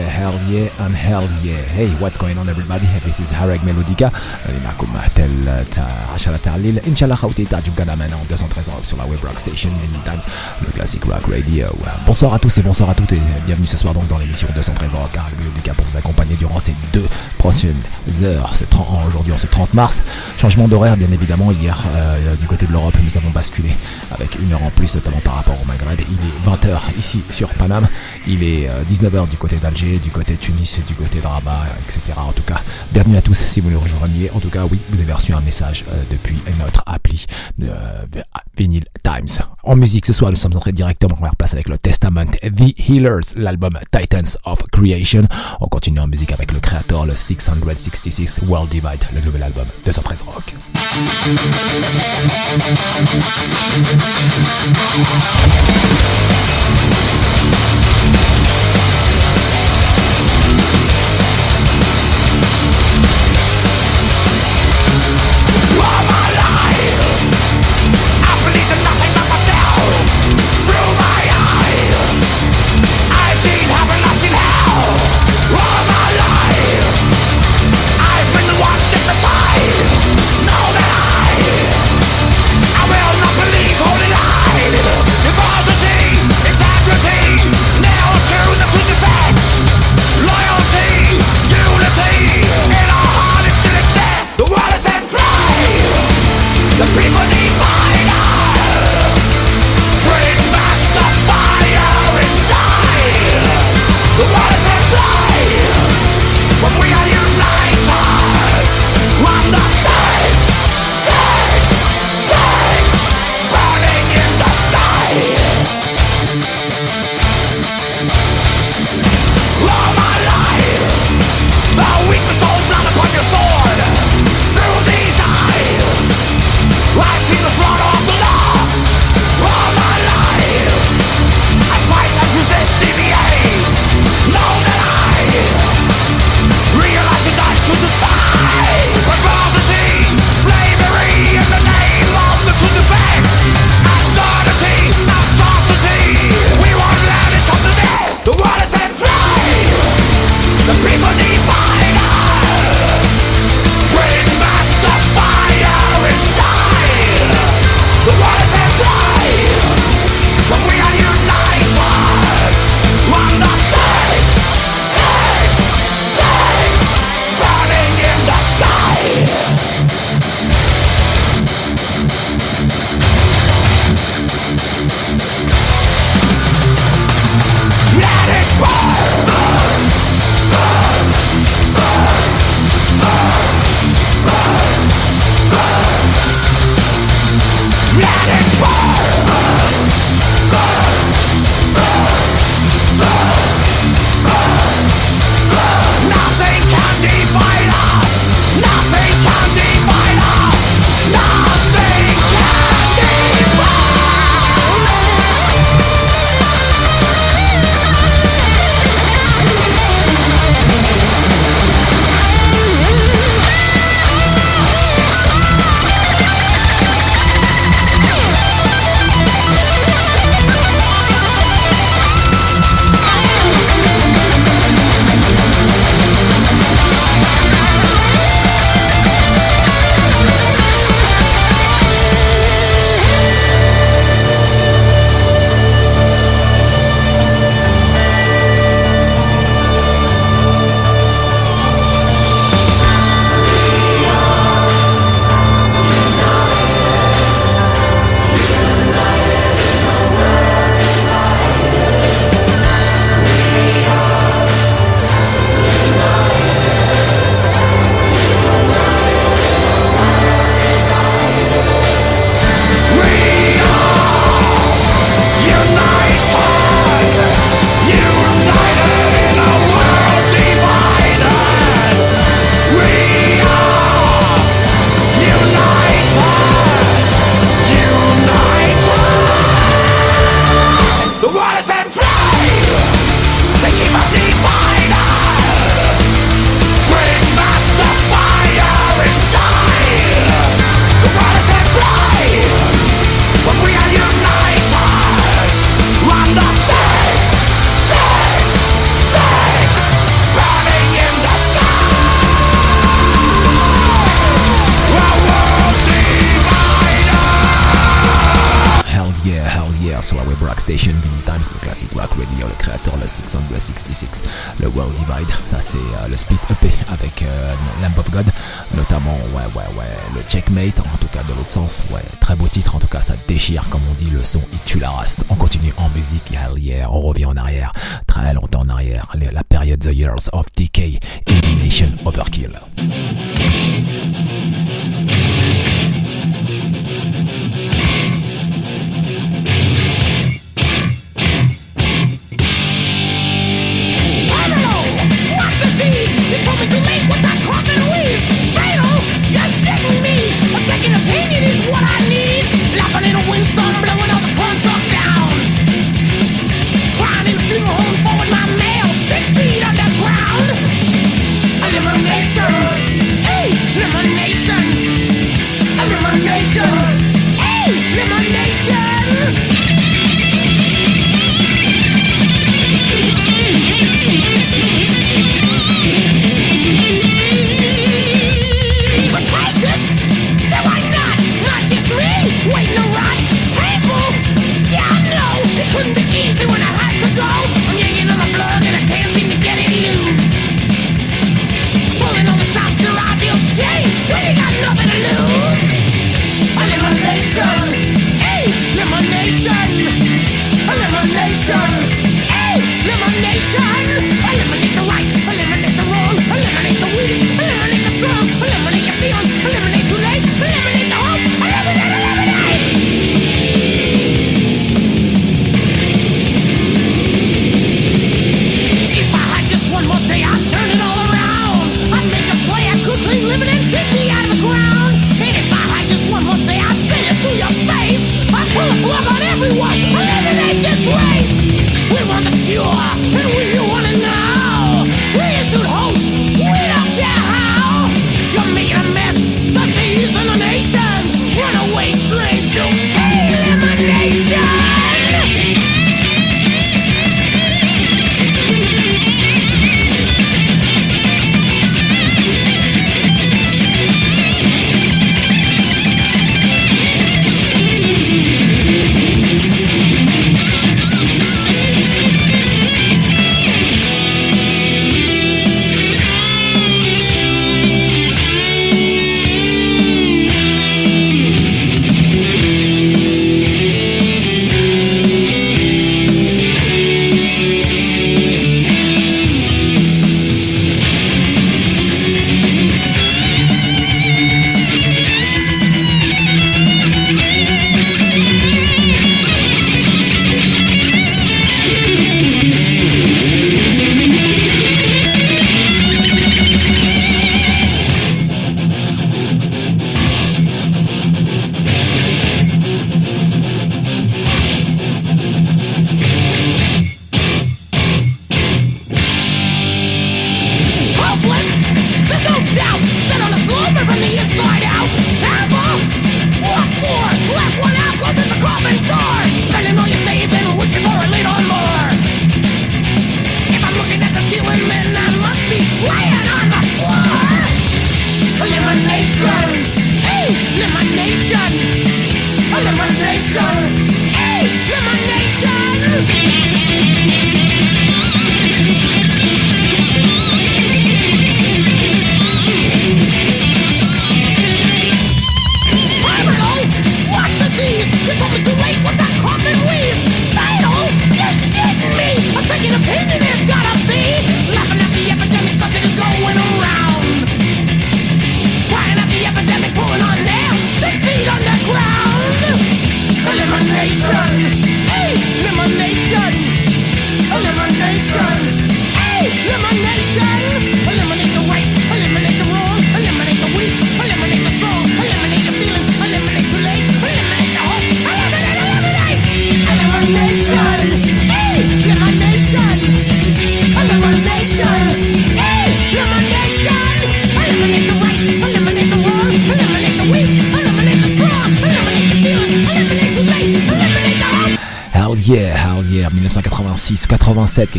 Hey, what's going on everybody? This is Hareg Melodica. معكم تل تاع 10 تاع الليل ان شاء الله خوتي تعجبكم maintenant 213 sur la web rock station Many Times, le classic rock radio. Bonsoir à tous et bonsoir à toutes et bienvenue ce soir donc dans l'émission 213 rock Hareg Melodica pour vous accompagner durant ces deux prochaines heures. C'est aujourd'hui en ce 30 mars. Changement d'horaire bien évidemment. Hier euh, du côté de l'Europe nous avons basculé avec une heure en plus notamment par rapport au Maghreb. Il est 20h ici sur Paname. Il est 19h euh, du côté d'Alger, du côté Tunis, du côté de Rabat, etc. En tout cas, bienvenue à tous si vous nous rejoignez. En tout cas, oui, vous avez reçu un message euh, depuis notre appli euh, Vinyl Times. En musique, ce soir, nous sommes entrés directement en première place avec le Testament The Healers, l'album Titans of Creation. On continue en musique avec le créateur, le 666 World Divide, le nouvel album 213 Rock. 666, le World Divide. Ça, c'est euh, le split EP avec euh, Lamp of God, notamment, ouais, ouais, ouais, le Checkmate, en tout cas de l'autre sens. Ouais, très beau titre, en tout cas, ça déchire, comme on dit, le son, il tue la race. On continue en musique, yeah, on revient en arrière, très longtemps en arrière, la période The Years of Decay, Elimination Overkill.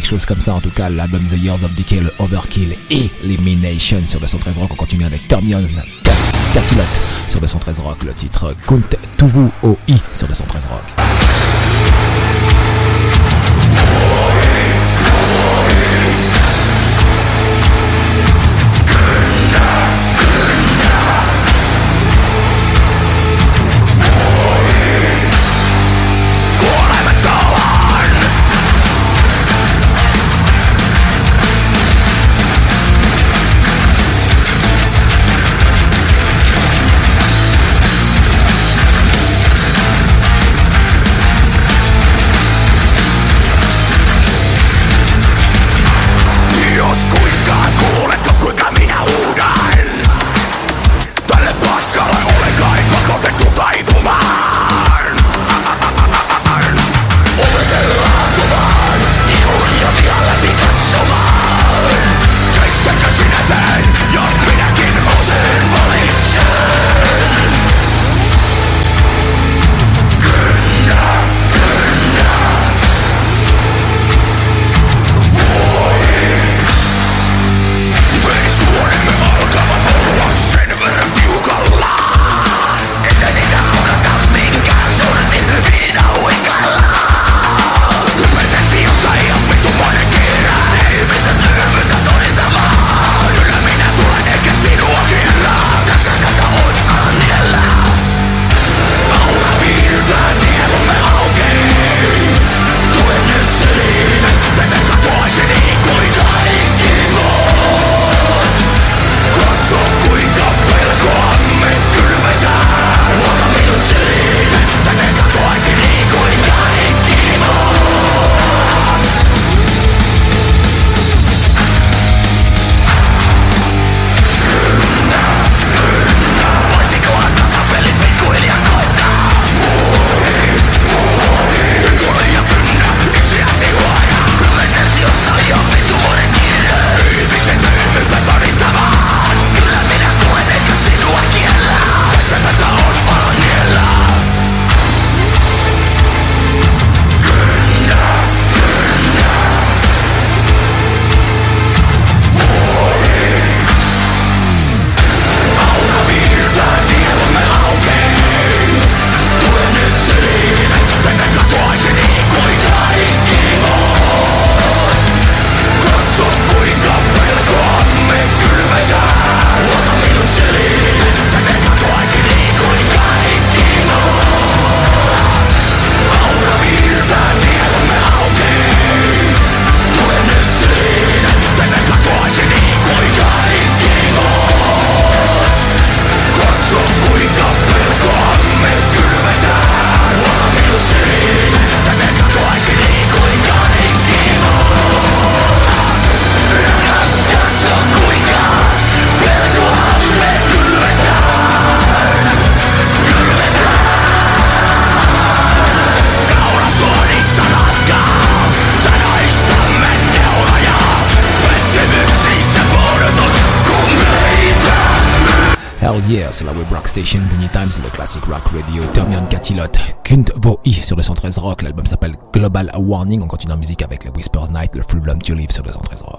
Quelque chose comme ça en tout cas, l'album The Years of Decay, le Overkill et Elimination sur le 113 Rock. On continue avec Tormion, Catilot sur le 113 Rock, le titre Kunt Tuvu OI sur le 113 Rock. Station Many Times, le classic rock radio, Termion Catilot, Kunt Voi sur le 113 Rock, l'album s'appelle Global Warning, on continue en musique avec le Whispers Night, le Freedom to Live sur le 113 Rock.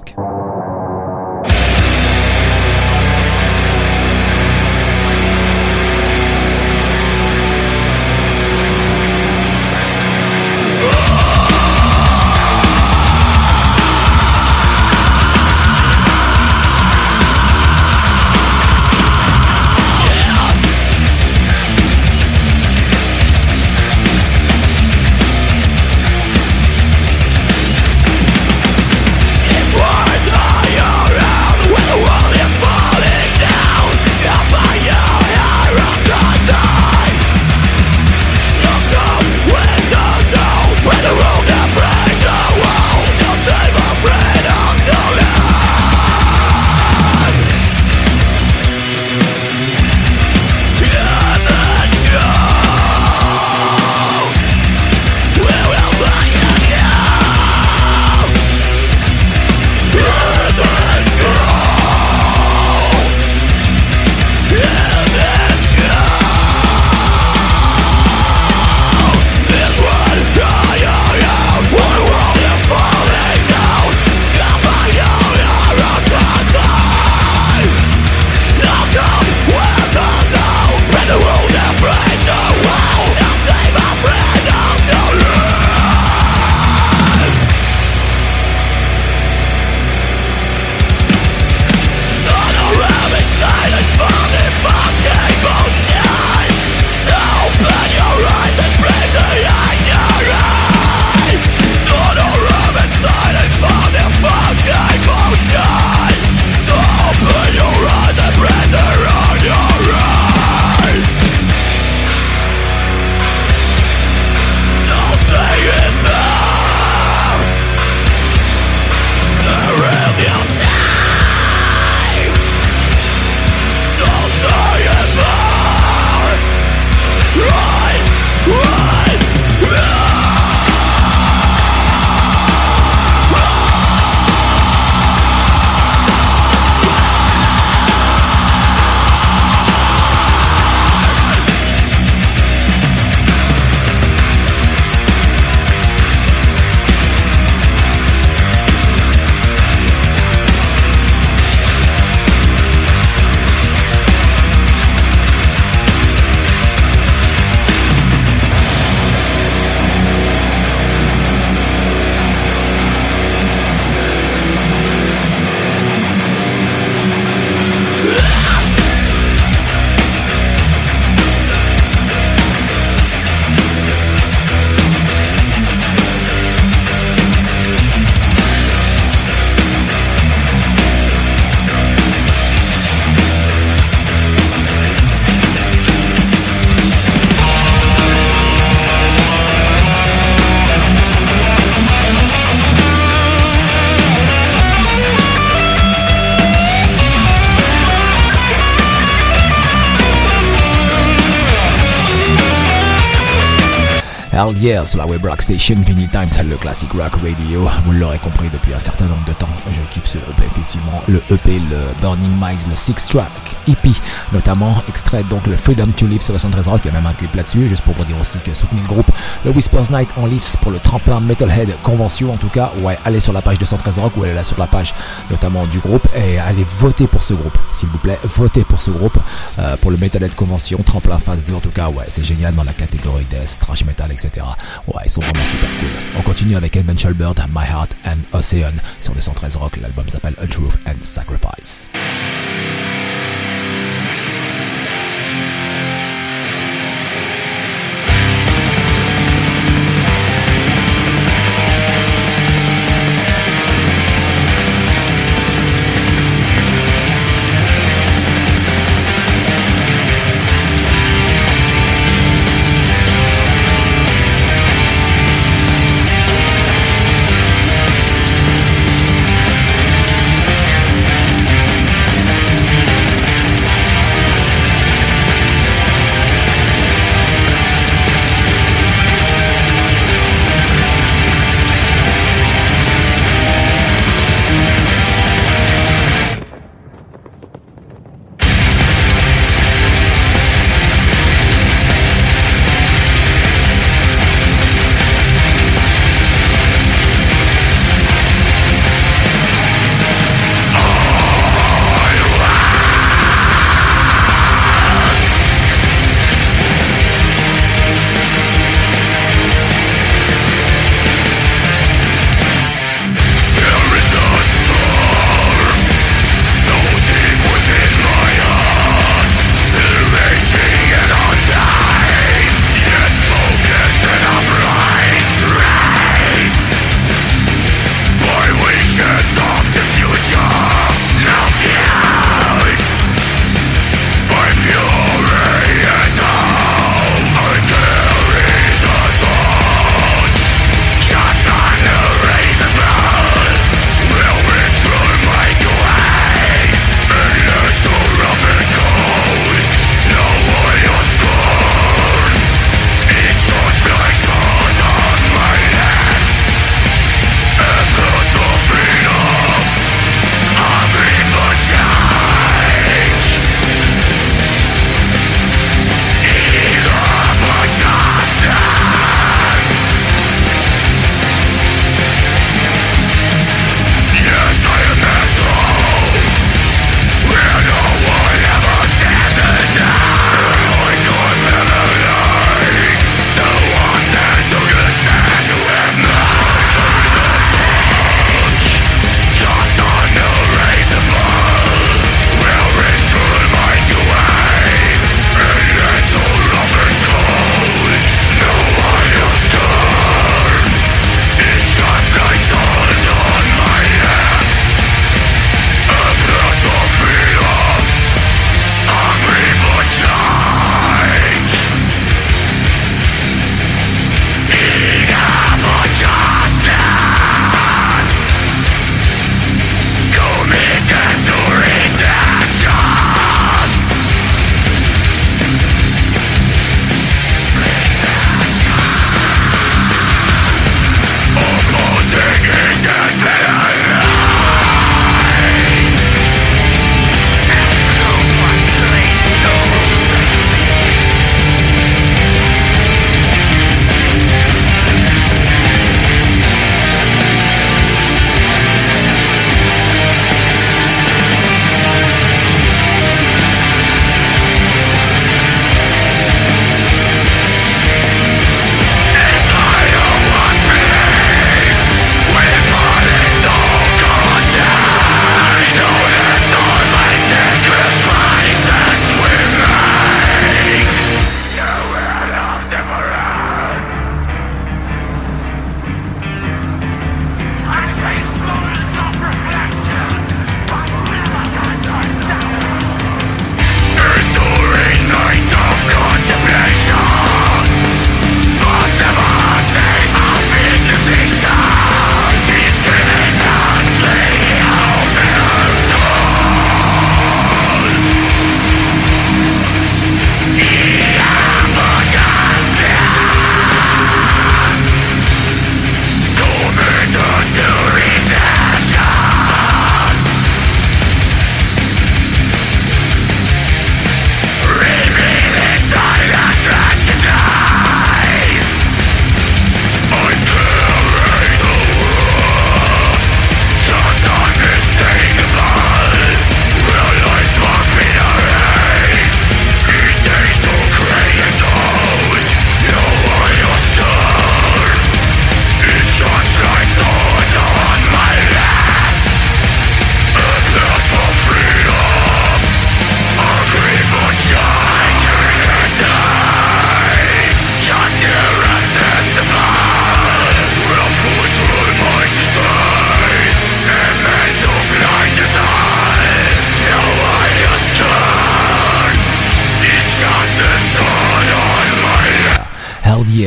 Hier sur la web rock station Vinny Times, le classic rock radio. Vous l'aurez compris depuis un certain nombre de temps, je kiffe ce EP effectivement. Le EP, le Burning Minds, le six track EP, notamment extrait donc le Freedom to Live sur le 113 Rock. Il y a même un clip là-dessus, juste pour vous dire aussi que soutenez le groupe. Le Whispers Night en lice pour le tremplin Metalhead Convention en tout cas. Ouais, allez sur la page de 113 Rock ou allez là sur la page notamment du groupe et allez voter pour ce groupe, s'il vous plaît. Votez pour ce groupe, euh, pour le Metalhead Convention, tremplin phase 2 en tout cas. Ouais, c'est génial dans la catégorie death, trash metal, etc. Ouais, ils sont vraiment super cool. On continue avec Evan Bird, My Heart and Ocean sur le 113 Rock. L'album s'appelle A Truth and Sacrifice.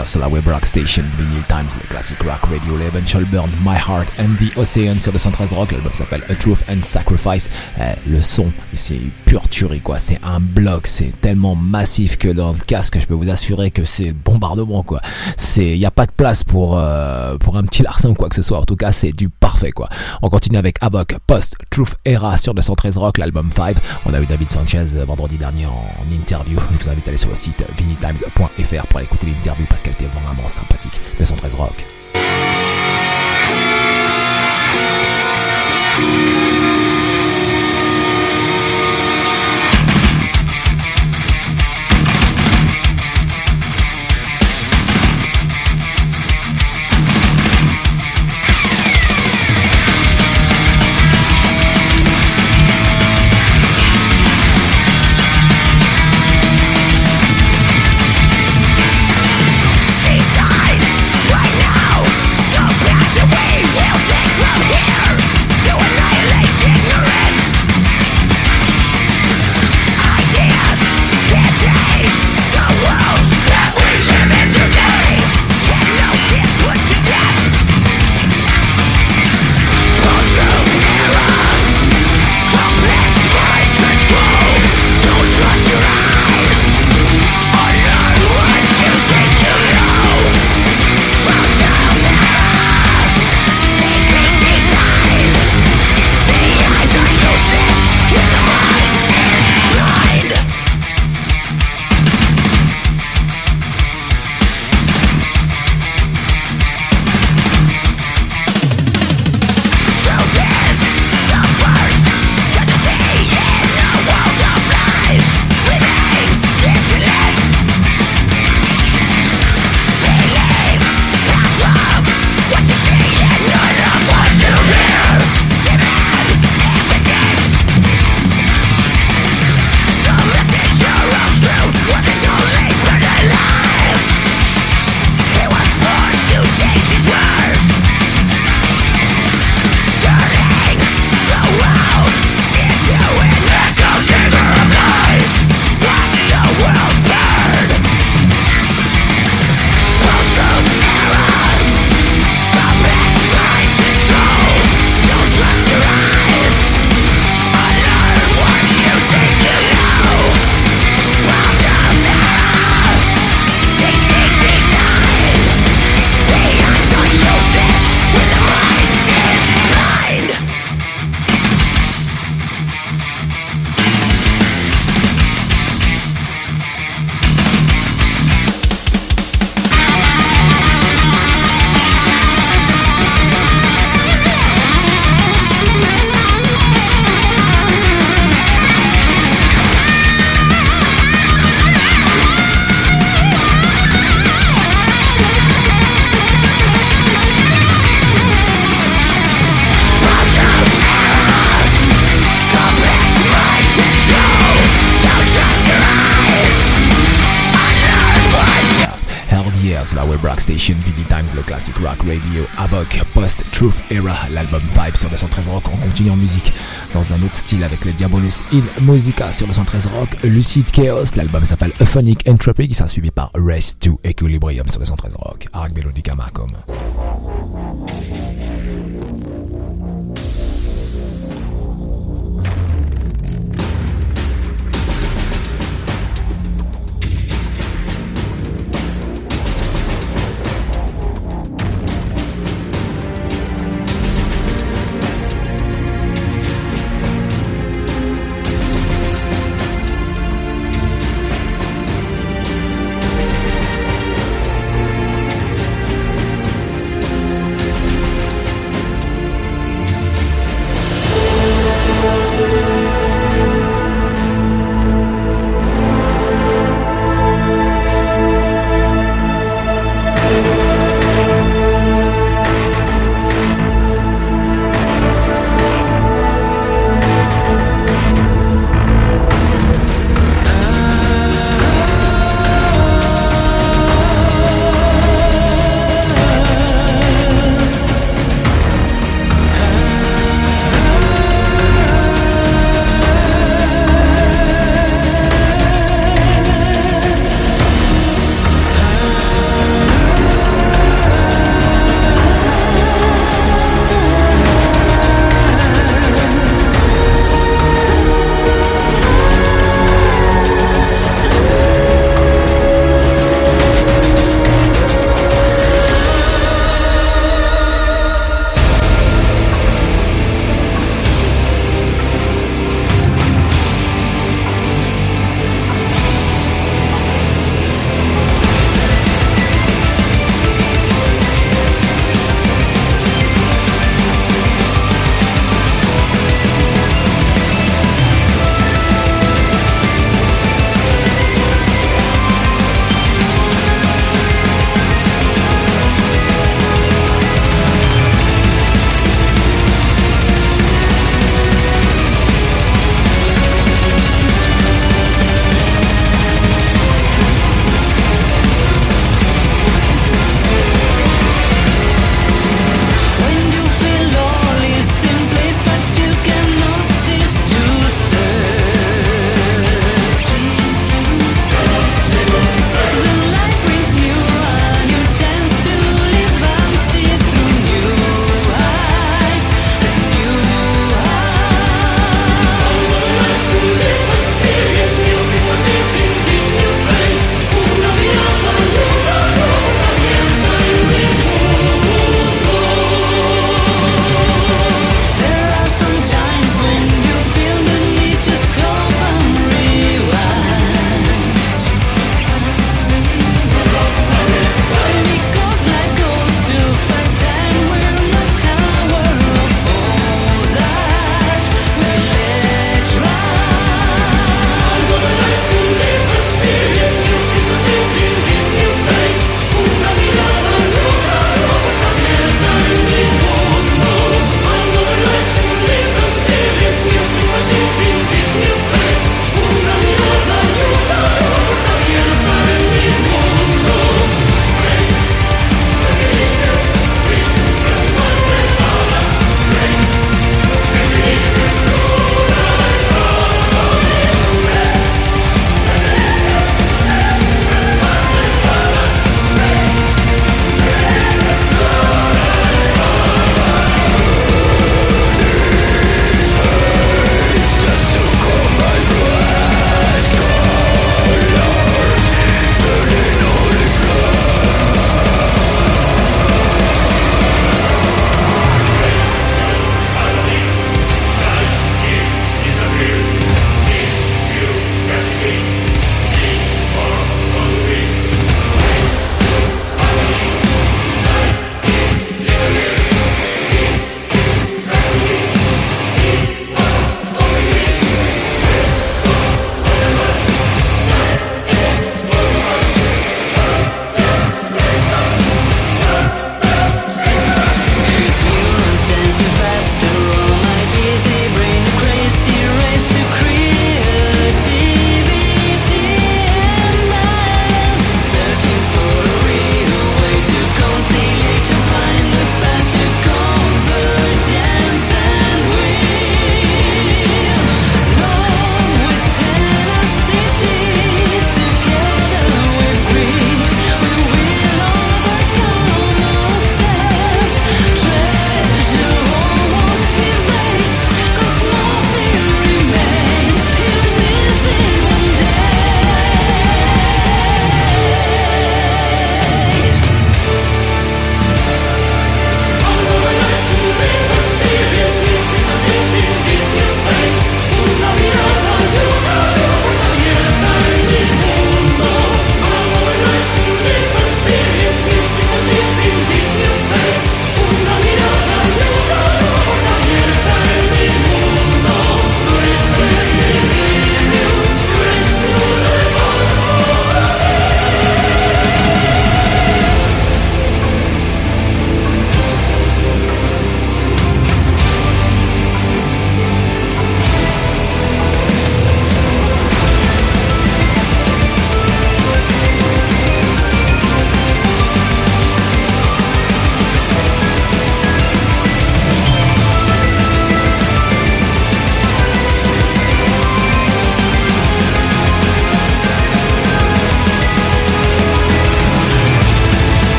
Yeah sur la Web Rock Station, Vinyl Times, le classic rock radio label Burn, My Heart and the Ocean sur le 113 Rock. L'album s'appelle A Truth and Sacrifice. Eh, le son, c'est pure tuerie quoi. C'est un bloc, c'est tellement massif que dans le casque, je peux vous assurer que c'est bombardement quoi. C'est, y a pas de place pour euh, pour un petit larcin ou quoi que ce soit. En tout cas, c'est du parfait quoi. On continue avec Avoc Post Truth Era sur le 113 Rock, l'album 5. On a eu David Sanchez euh, vendredi dernier en, interview. Je vous invite à aller sur le site vinnytimes.fr pour aller écouter l'interview parce qu'elle était vraiment sympathique. 213 Rock. Radio, Avoc, Post-Truth Era, l'album Vibe sur le 113 Rock. On continue en musique dans un autre style avec le Diabolus in Musica sur le 113 Rock, Lucid Chaos, l'album s'appelle Euphonic Entropy qui sera suivi par Race to Equilibrium sur le 113 Rock, Arc Melodica Marcom.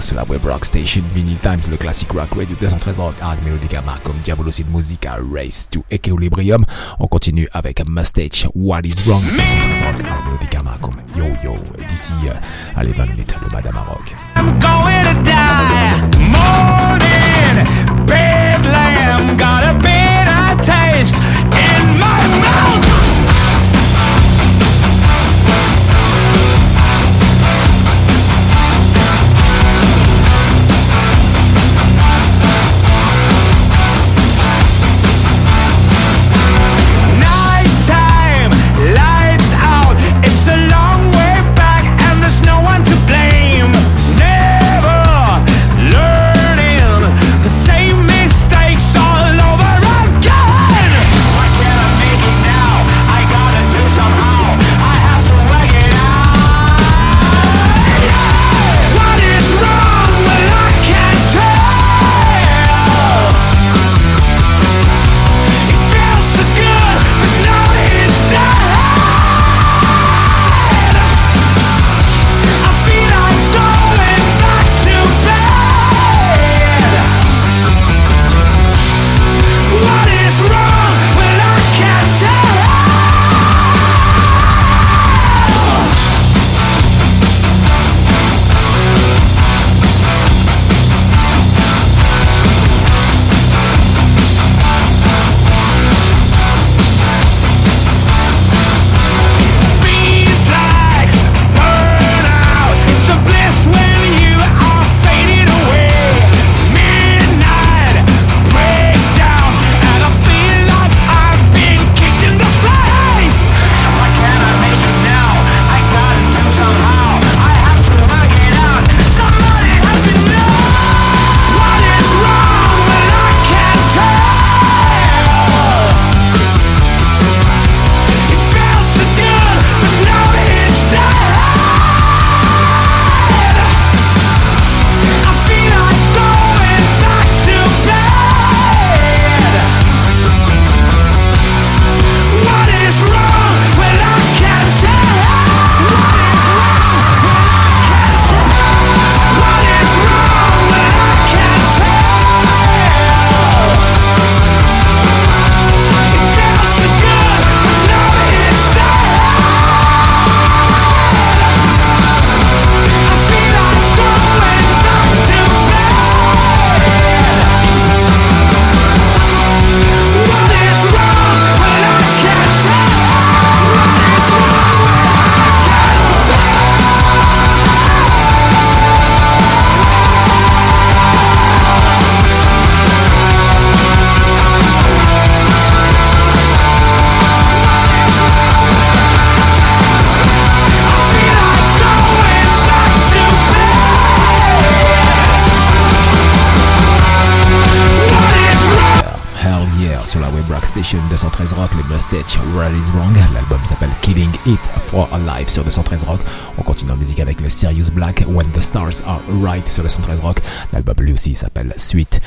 C'est la web rock station Vinyl Times, le classic rock radio 213 rock, Arc Melodica, comme Diabolos de Musica, Race to Equilibrium. On continue avec Mustache, What is Wrong, 213 rock, Arc Melodica, comme Yo Yo, d'ici, euh, allez 20 minutes, le Madame Rock. I'm going to die sur 213 Rock. On continue en musique avec le Sirius Black, When the Stars Are Right sur 213 Rock. L'album lui aussi s'appelle Suite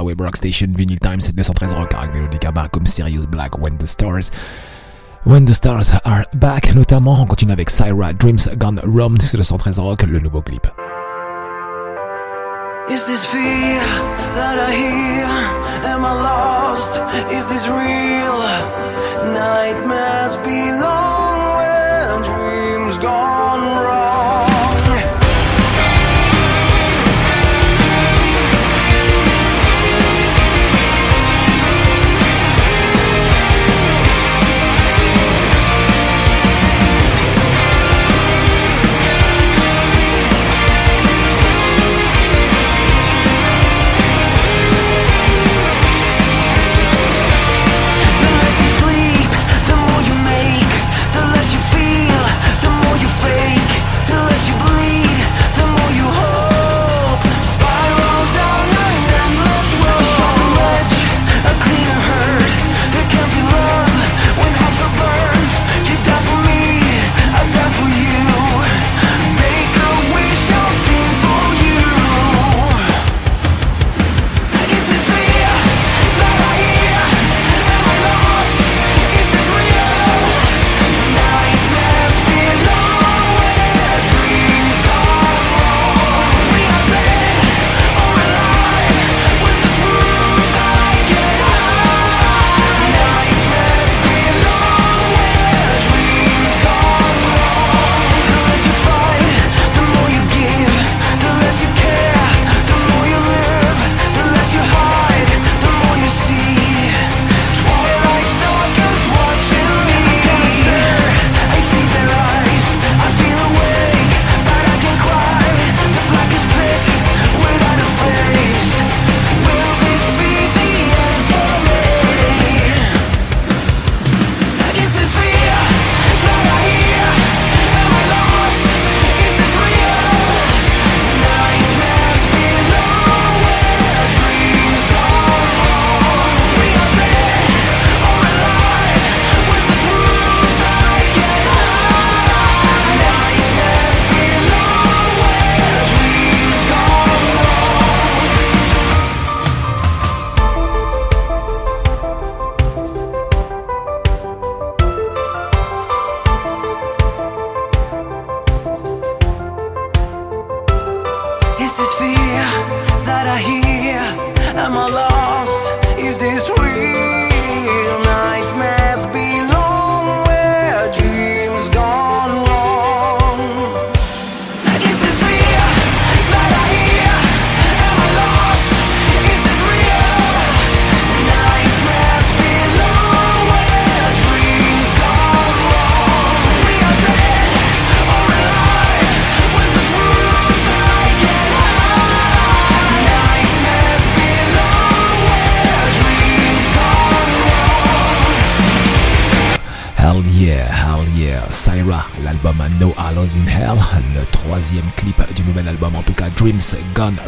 la web rock station Vinyl Times 213 Rock avec Melodica Bar comme Sirius Black, When the Stars. When the Stars Are Back, notamment, on continue avec Syra Dreams Gone Rum sur 213 Rock, le nouveau clip. Is this fear that I hear? Am I lost? Is this real? Nightmares belong when dreams gone wrong.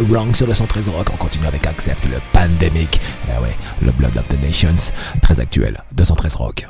Wrong sur le 113 Rock. On continue avec Accept le Pandemic. Eh ouais, le Blood of the Nations, très actuel, 213 Rock.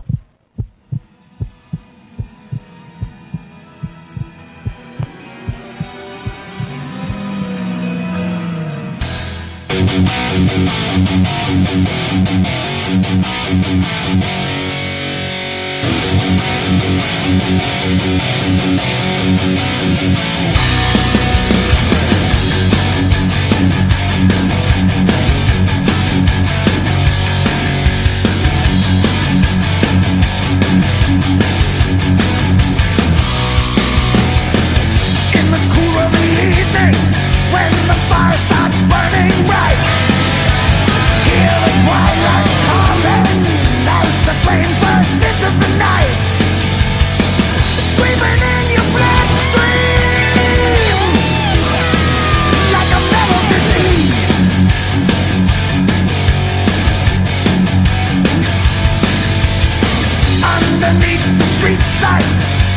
Beneath the streetlights.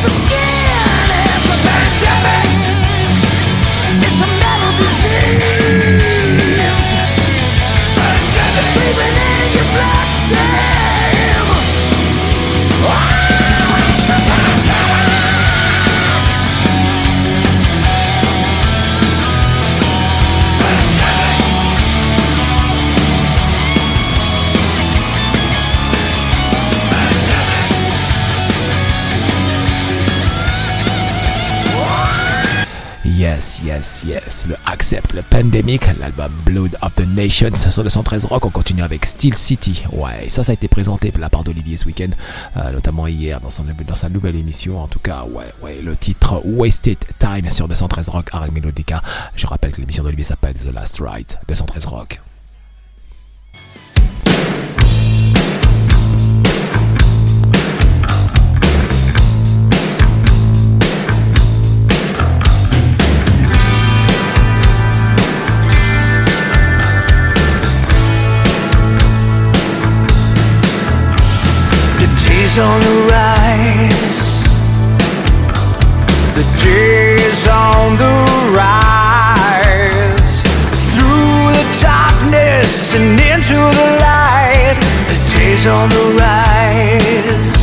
the Yes, yes. Le Accept, le Pandemic, l'album Blood of the Nations sur le 113 Rock. On continue avec Steel City. Ouais, ça, ça a été présenté de la part d'Olivier ce week-end, euh, notamment hier dans, son, dans sa nouvelle émission. En tout cas, ouais, ouais, le titre Wasted Time sur 213 Rock, Arc Melodica. Je rappelle que l'émission d'Olivier s'appelle The Last Ride, 213 Rock. Day's on the rise. The day's on the rise. Through the darkness and into the light. The day's on the rise.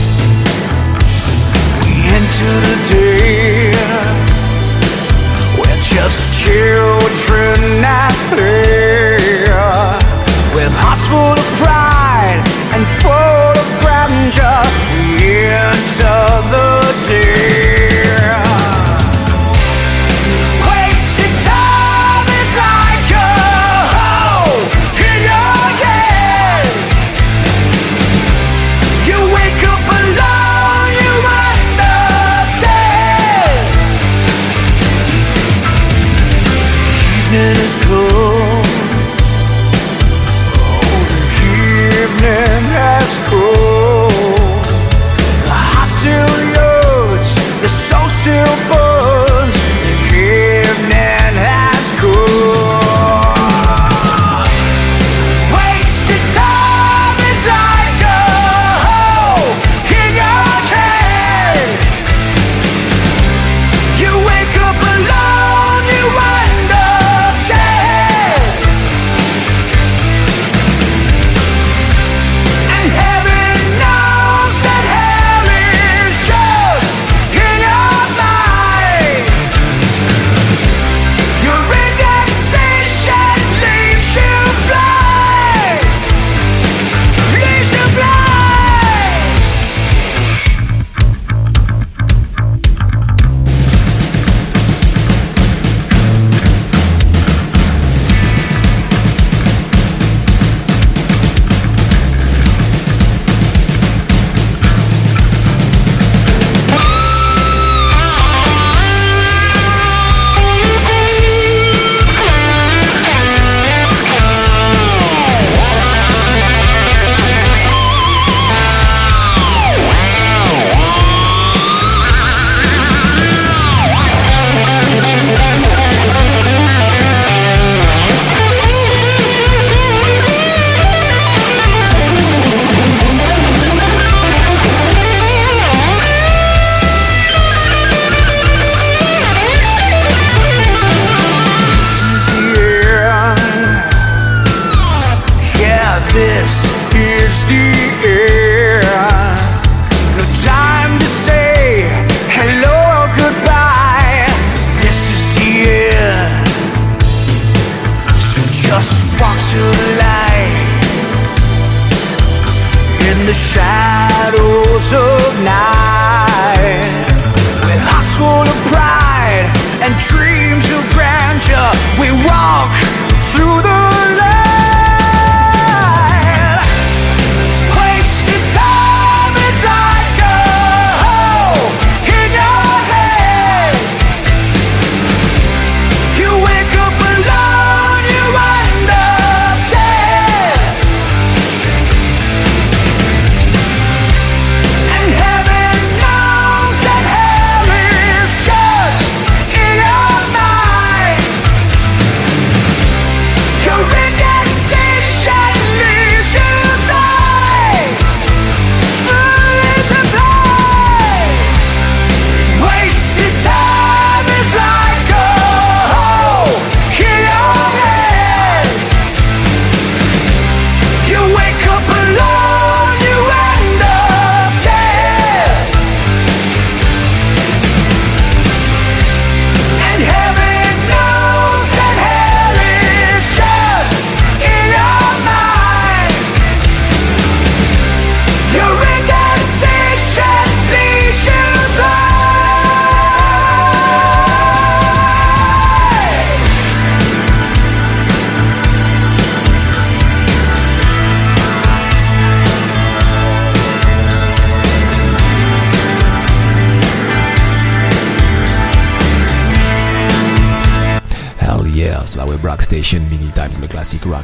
We enter the day. We're just children at play with hearts full of pride and full grandeur. The time is like a hole in your head. You wake up alone, you wonder dead. Evening is still born.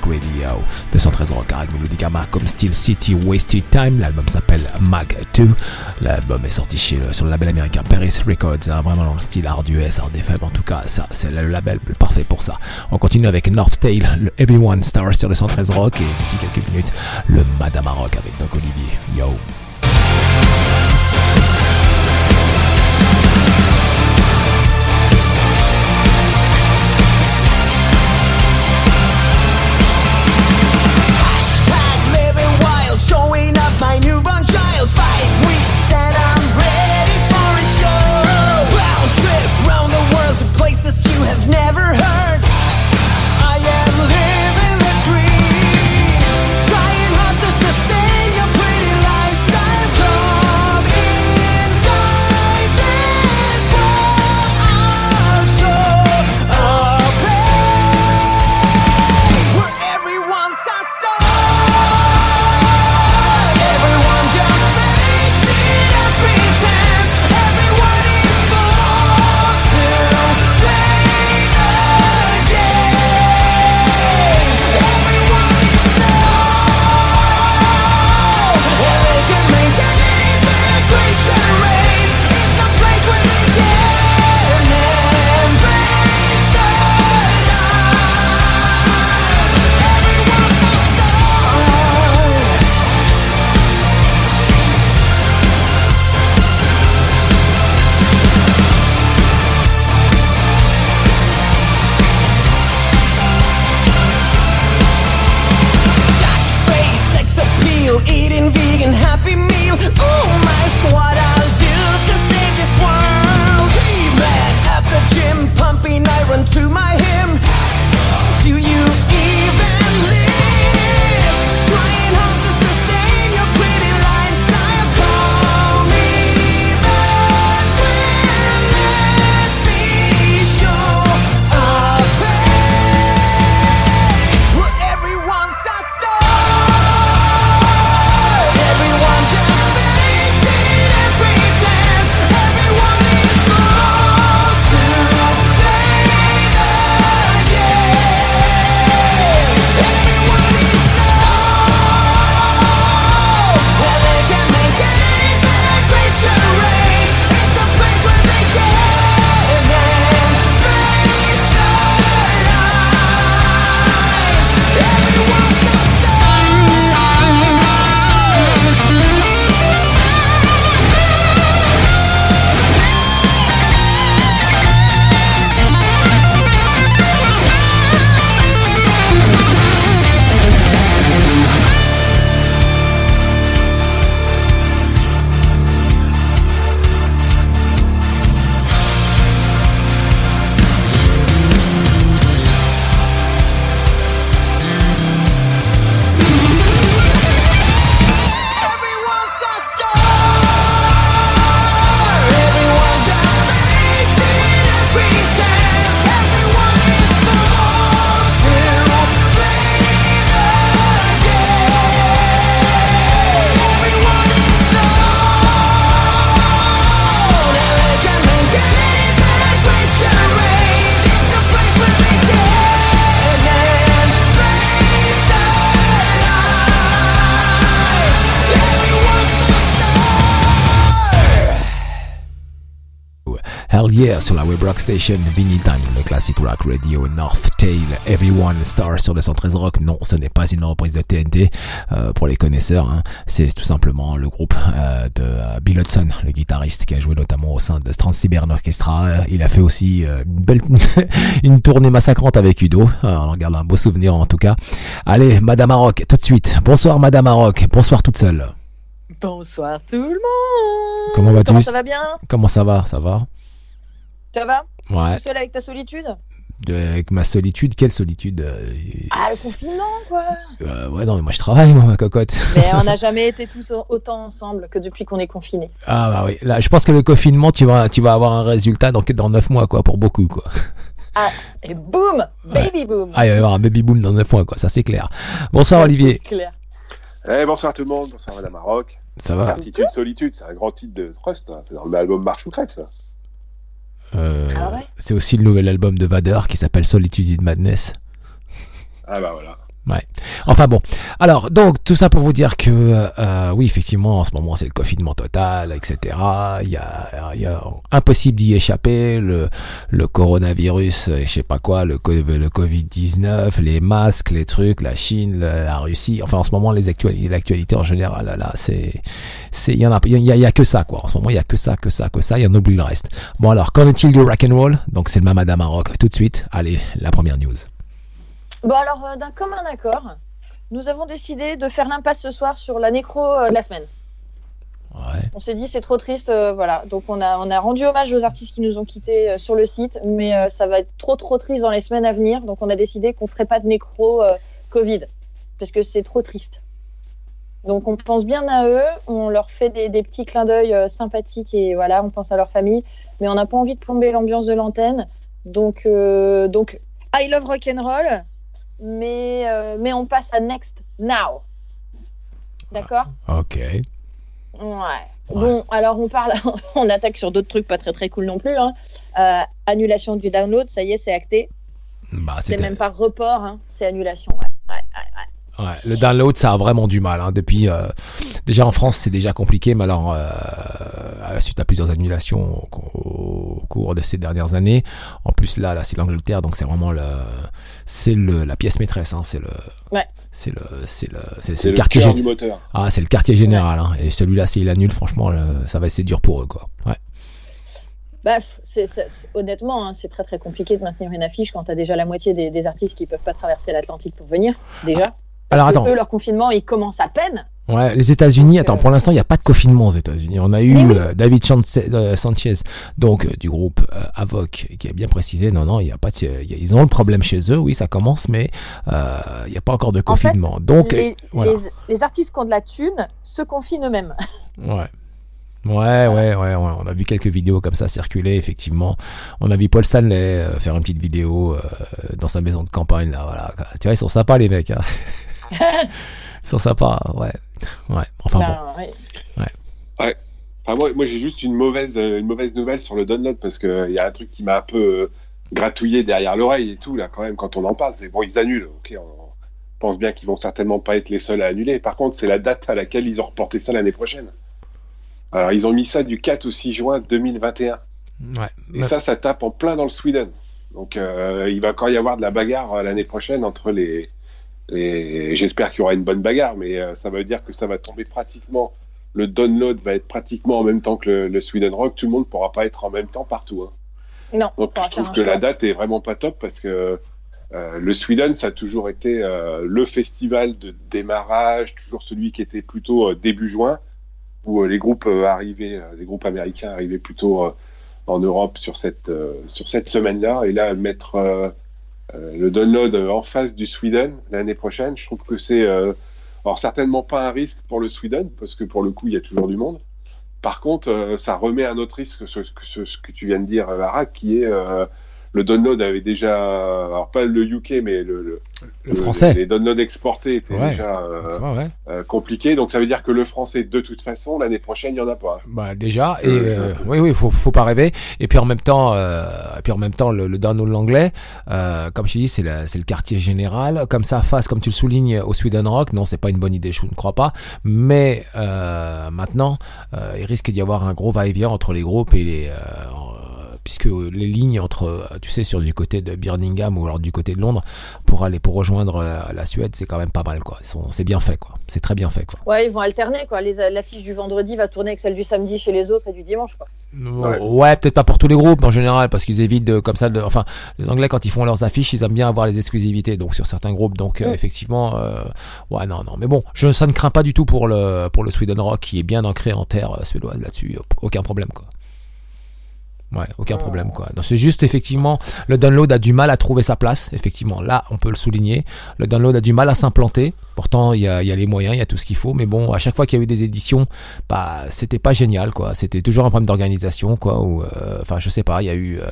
Radio 213 rock avec Melodica comme Steel City Wasted Time. L'album s'appelle Mag 2. L'album est sorti chez le, sur le label américain Paris Records, hein, vraiment dans le style hard US, hard FM. En tout cas, ça, c'est le label parfait pour ça. On continue avec North Tail, le Everyone Star sur le 113 rock et d'ici quelques minutes, le Madame Rock avec Doc Olivier. Yo! Rock station Vinyl Time, le classic rock radio North Tail, Everyone Star sur le 113 rock. Non, ce n'est pas une reprise de TNT euh, pour les connaisseurs. hein. C'est tout simplement le groupe euh, de euh, Bill Hudson, le guitariste qui a joué notamment au sein de Trans-Siberian Orchestra. Il a fait aussi euh, une belle une tournée massacrante avec Udo. Alors, on regarde un beau souvenir en tout cas. Allez, Madame Maroc, tout de suite. Bonsoir Madame Maroc. Bonsoir toute seule. Bonsoir tout le monde Comment vas-tu? Comment ça va bien? Comment ça va? Ça va? Ça va? Ouais. Tout seul avec ta solitude? De- avec ma solitude, quelle solitude euh, Ah, le confinement, quoi euh, Ouais, non, mais moi je travaille, moi, ma cocotte. Mais on n'a jamais été tous au- autant ensemble que depuis qu'on est confinés. Ah bah oui, là, je pense que le confinement, tu vas, tu vas avoir un résultat dans, dans 9 mois, quoi, pour beaucoup, quoi. Et boum Baby boom Ah, il va y avoir un baby boom dans 9 mois, quoi, ça c'est clair. Bonsoir Olivier, Claire. Eh, bonsoir tout le monde, bonsoir Madame Maroc. ça va? Certitude, solitude, c'est un grand titre de Trust. hein. C'est dans l'album Marche ou Crève, ça. Euh, Ah ouais? c'est aussi le nouvel album de Vader qui s'appelle Solitude in Madness. Ah bah voilà. Ouais. Enfin bon. Alors, donc, tout ça pour vous dire que, euh, oui, effectivement, en ce moment, c'est le confinement total, etc. Il y a, il y a impossible d'y échapper. Le, le coronavirus, euh, je sais pas quoi, le, le Covid-19, les masques, les trucs, la Chine, la, la Russie. Enfin, en ce moment, les actualités, l'actualité en général, là, là, c'est, c'est, il y en a, il y a, il y a que ça, quoi. En ce moment, il y a que ça, que ça, que ça. Il y en oublie le reste. Bon, alors, qu'en est-il du rock and roll? Donc, c'est le Mamada Maroc. Tout de suite. Allez, la première news. Bon, alors, euh, d'un commun accord, nous avons décidé de faire l'impasse ce soir sur la nécro euh, de la semaine. Ouais. On s'est dit, c'est trop triste, euh, voilà. Donc, on a, on a rendu hommage aux artistes qui nous ont quittés euh, sur le site, mais euh, ça va être trop, trop triste dans les semaines à venir. Donc, on a décidé qu'on ferait pas de nécro Covid, parce que c'est trop triste. Donc, on pense bien à eux, on leur fait des, des petits clins d'œil sympathiques et voilà, on pense à leur famille, mais on n'a pas envie de plomber l'ambiance de l'antenne. Donc, donc, I love rock'n'roll, mais, euh, mais on passe à next now. D'accord Ok. Ouais. Bon, alors on parle, on attaque sur d'autres trucs pas très très cool non plus. Hein. Euh, annulation du download, ça y est, c'est acté. Bah, C'est même pas report, hein, c'est annulation. Ouais. Ouais, ouais, le download, ça a vraiment du mal. Hein. Depuis, euh, déjà en France, c'est déjà compliqué, mais alors euh, à- suite à plusieurs annulations au, au cours de ces dernières années. En plus, là, là, c'est l'Angleterre, donc c'est vraiment le, c'est le, la pièce maîtresse. Hein. C'est le, Ouais. c'est le, c'est le, c'est, le le quartier du moteur. Ah, c'est le quartier général. Hein. Et celui-là, s'il annule, franchement, le- ça va être dur pour eux, quoi. Ouais. Bah, c'est, c'est- honnêtement, hein, c'est très très compliqué de maintenir une affiche quand t'as déjà la moitié des, des artistes qui peuvent pas traverser l'Atlantique pour venir. Déjà. Alors que attends. Eux, leur confinement, il commence à peine. Ouais, les États-Unis, attends, euh, pour l'instant, il n'y a pas de confinement aux États-Unis. On a eu oui. euh, David Chance- euh, Sanchez, donc euh, du groupe euh, Avoc, qui a bien précisé, non, non, il y a pas, de- y a- ils ont le problème chez eux, oui, ça commence, mais il n'y a pas encore de En fait, confinement. donc, les, voilà. les- les artistes qui ont de la thune se confinent eux-mêmes. ouais. Ouais, ouais, ouais, ouais, on a vu quelques vidéos comme ça circuler, effectivement. On a vu Paul Stanley faire une petite vidéo dans sa maison de campagne, là, voilà. Tu vois, ils sont sympas, les mecs. Hein. ils sont sympas, ouais. Ouais, enfin bon. Ben, ouais. Enfin, moi, moi j'ai juste une mauvaise, euh, une mauvaise nouvelle sur le download parce qu'il y a un truc qui m'a un peu euh, gratouillé derrière l'oreille et tout, là, quand même, quand on en parle. C'est bon, ils annulent. Ok, on pense bien qu'ils vont certainement pas être les seuls à annuler. Par contre, c'est la date à laquelle ils ont reporté ça l'année prochaine. Alors, ils ont mis ça du 4 au 6 juin 2021. Ouais. Et ça, ça tape en plein dans le Sweden. Donc, euh, il va encore y avoir de la bagarre euh, l'année prochaine entre les. Les... J'espère qu'il y aura une bonne bagarre, mais euh, ça veut dire que ça va tomber pratiquement. Le download va être pratiquement en même temps que le, le Sweden Rock. Tout le monde pourra pas être en même temps partout. hein. Non, Donc, je trouve que la date est vraiment pas top parce que euh, le Sweden, ça a toujours été euh, le festival de démarrage, toujours celui qui était plutôt euh, début juin, où les groupes arrivaient, les groupes américains arrivaient plutôt en Europe sur cette sur cette semaine-là. Et là, mettre le download euh, en face du Sweden l'année prochaine, je trouve que c'est euh, alors certainement pas un risque pour le Sweden parce que pour le coup, il y a toujours du monde. Par contre, euh, ça remet un autre risque, ce, ce, que tu viens de dire, euh, Lara, qui est euh, le download avait déjà, alors pas le UK, mais le, le, Le français. les downloads exportés étaient Ouais. déjà euh, Ouais, ouais. euh, compliqués. Donc ça veut dire que le français, de toute façon, l'année prochaine, il y en a pas. Bah déjà et euh, oui oui faut faut pas rêver et puis en même temps euh, et puis en même temps le, download l'anglais euh, comme je dis c'est le quartier général comme ça face comme tu le soulignes au Sweden Rock non c'est pas une bonne idée je ne crois pas mais euh, maintenant euh, il risque d'y avoir un gros va-et-vient entre les groupes et les euh, puisque les lignes entre euh, tu sais sur du côté de Birmingham ou alors du côté de Londres pour aller pour rejoindre la, la Suède c'est quand même pas mal quoi c'est bien fait quoi c'est très bien fait quoi Ouais, ils vont alterner quoi. Les- L'affiche du vendredi va tourner avec celle du samedi chez les autres et du dimanche quoi. Ouais, Ouais. peut-être pas pour tous les groupes en général, parce qu'ils évitent de, comme ça. De, enfin, les Anglais quand ils font leurs affiches, ils aiment bien avoir les exclusivités. Donc sur certains groupes, donc euh, Mm. effectivement, euh, ouais, non, non. Mais bon, je ça ne crains pas du tout pour le pour le Sweden Rock qui est bien ancré en terre euh, suédoise là-dessus. Aucun problème quoi. Ouais, aucun problème quoi. Non, c'est juste effectivement le download a du mal à trouver sa place. Effectivement, là on peut le souligner. Le download a du mal à s'implanter. Pourtant il y a, y a les moyens, il y a tout ce qu'il faut. Mais bon, à chaque fois qu'il y a eu des éditions, bah c'était pas génial quoi. C'était toujours un problème d'organisation quoi. Ou euh, enfin je sais pas, il y a eu euh,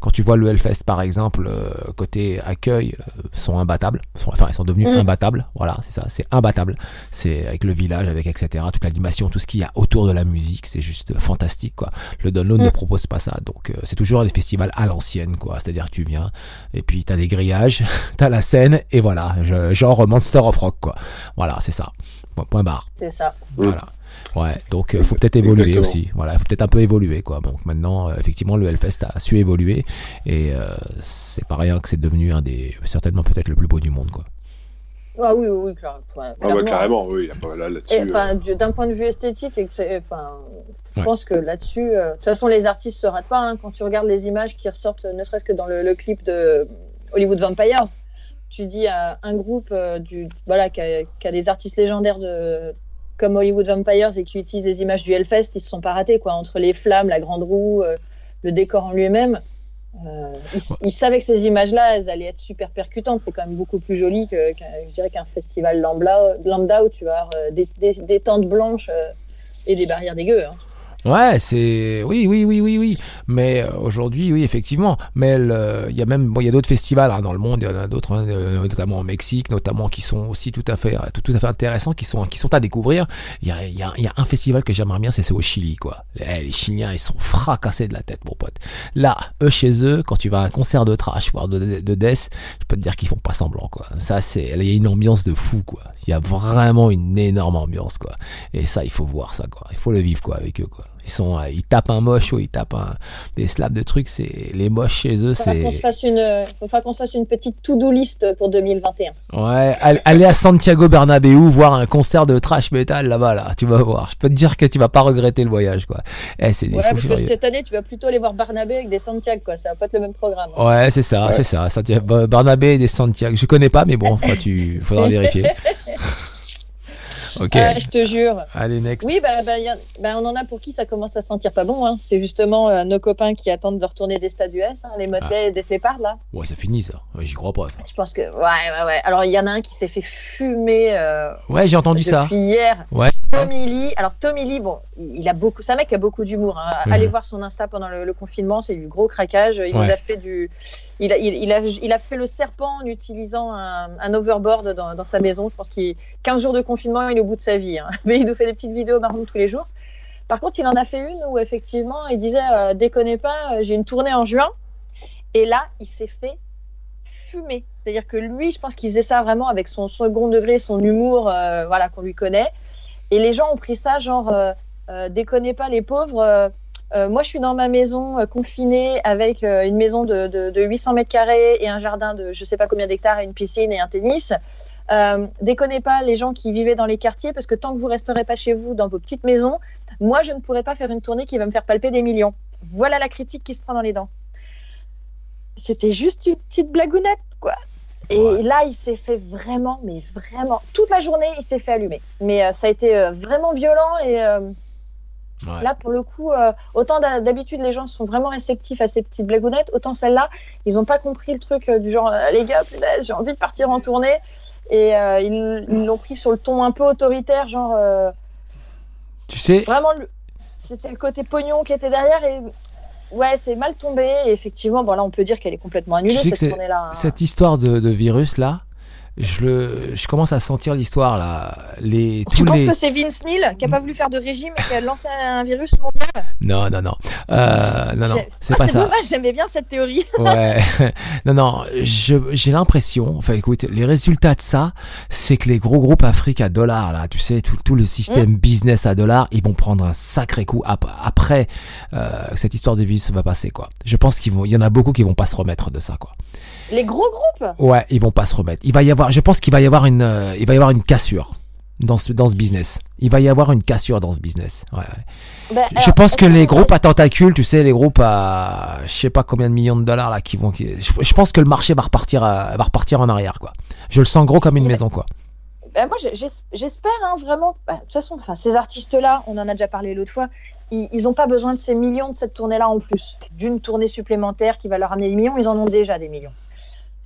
quand tu vois le Hellfest par exemple euh, côté accueil sont imbattables. Enfin ils sont devenus Mm. imbattables. Voilà, c'est ça, c'est imbattable. C'est avec le village, avec etc. Toute l'animation, tout ce qu'il y a autour de la musique, c'est juste fantastique quoi. Le download Mm. ne propose pas ça. Donc euh, c'est toujours les festivals à l'ancienne, quoi. C'est-à-dire que tu viens et puis t'as des grillages, t'as la scène et voilà, je- genre Monster of Rock, quoi. Voilà, c'est ça. Point- Point barre. C'est ça. Voilà. Ouais, donc euh, faut peut-être évoluer Exactement. aussi. Voilà, faut peut-être un peu évoluer quoi. Donc maintenant, euh, effectivement, le Hellfest a su évoluer et euh, c'est pas rien que c'est devenu un des certainement peut-être le plus beau du monde quoi. Ah oui, oui, Ah bah, clairement. carrément, oui, y a pas- là, là-dessus. Et, euh, d'un point de vue esthétique, et que c'est- enfin, je Ouais. pense que là-dessus, euh, de toute façon, les artistes se ratent pas. hein. quand tu regardes les images qui ressortent, ne serait-ce que dans le, le clip de Hollywood Vampires, tu dis à un groupe euh, du, voilà, qui, a, qui a des artistes légendaires de, comme Hollywood Vampires et qui utilisent des images du Hellfest, ils se sont pas ratés. Quoi, entre les flammes, la grande roue, euh, le décor en lui-même. Euh, ils, ils savaient que ces images-là, elles allaient être super percutantes. C'est quand même beaucoup plus joli que, qu'un- je dirais qu'un festival lambda, lambda où tu vas avoir euh, des, des- des tentes blanches euh, et des barrières dégueu. hein. Ouais, c'est oui, oui, oui, oui, oui. Mais euh, aujourd'hui, oui, effectivement. Mais il y a même, bon, il y a d'autres festivals hein, dans le monde. Il y en a d'autres, hein, euh, notamment au Mexique, notamment qui sont aussi tout à fait, euh, tout, tout à fait intéressants, qui sont, qui sont à découvrir. Il y a, y a, y a un festival que j'aimerais bien, c'est au Chili, quoi. Eh, les Chiliens, ils sont fracassés de la tête, mon pote. Là, eux chez eux, quand tu vas à un concert de trash, voire de, de death, je peux te dire qu'ils font pas semblant, quoi. Ça, c'est, il y a une ambiance de fou, quoi. Il y a vraiment une énorme ambiance, quoi. Et ça, il faut voir ça, quoi. Il faut le vivre, quoi, avec eux, quoi. Ils sont, euh, ils tapent un moche ou ils tapent un, des slaps de trucs. C'est les moches chez eux, c'est qu'on se fasse une, faudra qu'on se fasse une petite to-do list pour 2021. ouais. all- Aller à Santiago Bernabéu voir un concert de trash metal là-bas, là, tu vas voir. Je peux te dire que tu vas pas regretter le voyage, quoi. Eh, c'est des Ouais, parce que cette année, tu vas plutôt aller voir Barnabé avec des Santiago, quoi. Ça va pas être le même programme. Ouais, c'est ça, Ouais. c'est ça. Santiago, Barnabé et des Santiago. Je connais pas, mais bon, tu faudra vérifier. Ah, je te jure. Allez, next. Oui, bah, bah, y a- bah, on en a pour qui ça commence à sentir pas bon. Hein. C'est justement euh, nos copains qui attendent de retourner des stades US, hein, les Motley et des Flépards, là. Ouais, ça finit ça. Ouais, J'y crois pas ça. Je pense que. Ouais, ouais, ouais. Alors, il y en a un qui s'est fait fumer euh, Ouais, j'ai entendu depuis ça. hier. Ouais. Tommy Lee. Alors, Tommy Lee, bon, il a beaucoup. C'est un mec qui a beaucoup d'humour. Hein. Mhm. Allez voir son Insta pendant le, le confinement, c'est du gros craquage. Il nous a fait du. Il a, il, il a, il a fait le serpent en utilisant un, un overboard dans, dans sa maison. Je pense qu'il 15 jours de confinement, il est au bout de sa vie. hein. Mais il nous fait des petites vidéos marrantes tous les jours. Par contre, il en a fait une où effectivement, il disait euh, déconnez pas, euh, j'ai une tournée en juin. Et là, il s'est fait fumer. C'est-à-dire que lui, je pense qu'il faisait ça vraiment avec son second degré, son humour, euh, voilà, qu'on lui connaît. Et les gens ont pris ça genre euh, euh, déconnez pas les pauvres. Euh, moi, je suis dans ma maison euh, confinée avec euh, une maison de, de, de 800 mètres carrés et un jardin de je sais pas combien d'hectares et une piscine et un tennis. Déconnez pas les gens qui vivaient dans les quartiers parce que tant que vous resterez pas chez vous dans vos petites maisons, moi je ne pourrai pas faire une tournée qui va me faire palper des millions. Voilà la critique qui se prend dans les dents. C'était juste une petite blagounette quoi. Et Ouais. là, il s'est fait vraiment, mais vraiment, toute la journée, il s'est fait allumer. Mais ça a été vraiment violent et Ouais. Là, pour le coup, euh, autant d'ha- d'habitude, les gens sont vraiment réceptifs à ces petites blagounettes, autant celle-là, ils n'ont pas compris le truc euh, du genre, euh, les gars, j'ai envie de partir en tournée. Et euh, ils l'ont pris sur le ton un peu autoritaire, genre, Tu sais, vraiment, c'était le côté pognon qui était derrière. Et ouais, c'est mal tombé. Et effectivement, bon, là, on peut dire qu'elle est complètement annulée, Tu sais que cette tournée-là. hein. cette histoire de, de virus là, je le, je commence à sentir l'histoire là. Les Tu penses que c'est Vince Neil qui a pas voulu faire de régime et qui a lancé un virus mondial? Non, non, non, euh, non, non, c'est Ah, pas ça. dommage, j'aimais bien cette théorie. Ouais, non, non, j'ai l'impression, enfin écoute, les résultats de ça, c'est que les gros groupes Afrique à dollars, là, tu sais, tout, tout le système business à dollars, ils vont prendre un sacré coup ap- après euh, cette histoire de virus va passer, quoi. Je pense qu'il y en a beaucoup qui vont pas se remettre de ça, quoi. Les gros groupes? Ouais, ils vont pas se remettre. Il va y avoir, je pense qu'il va y avoir une, euh, il va y avoir une cassure dans ce, dans ce business. Il va y avoir une cassure dans ce business. Ouais, ouais. Ben, Je alors, pense que les groupes à tentacules, tu sais, les groupes à je sais pas combien de millions de dollars là qui vont, qui- je, je pense que le marché va repartir, à- va repartir en arrière quoi. Je le sens gros comme une Mais- maison quoi. Ben, moi, j'ai- j'es- j'espère hein, vraiment. De toute façon, enfin, ces artistes-là, on en a déjà parlé l'autre fois, ils n'ont pas besoin de ces millions de cette tournée-là en plus. D'une tournée supplémentaire qui va leur amener des millions, ils en ont déjà des millions.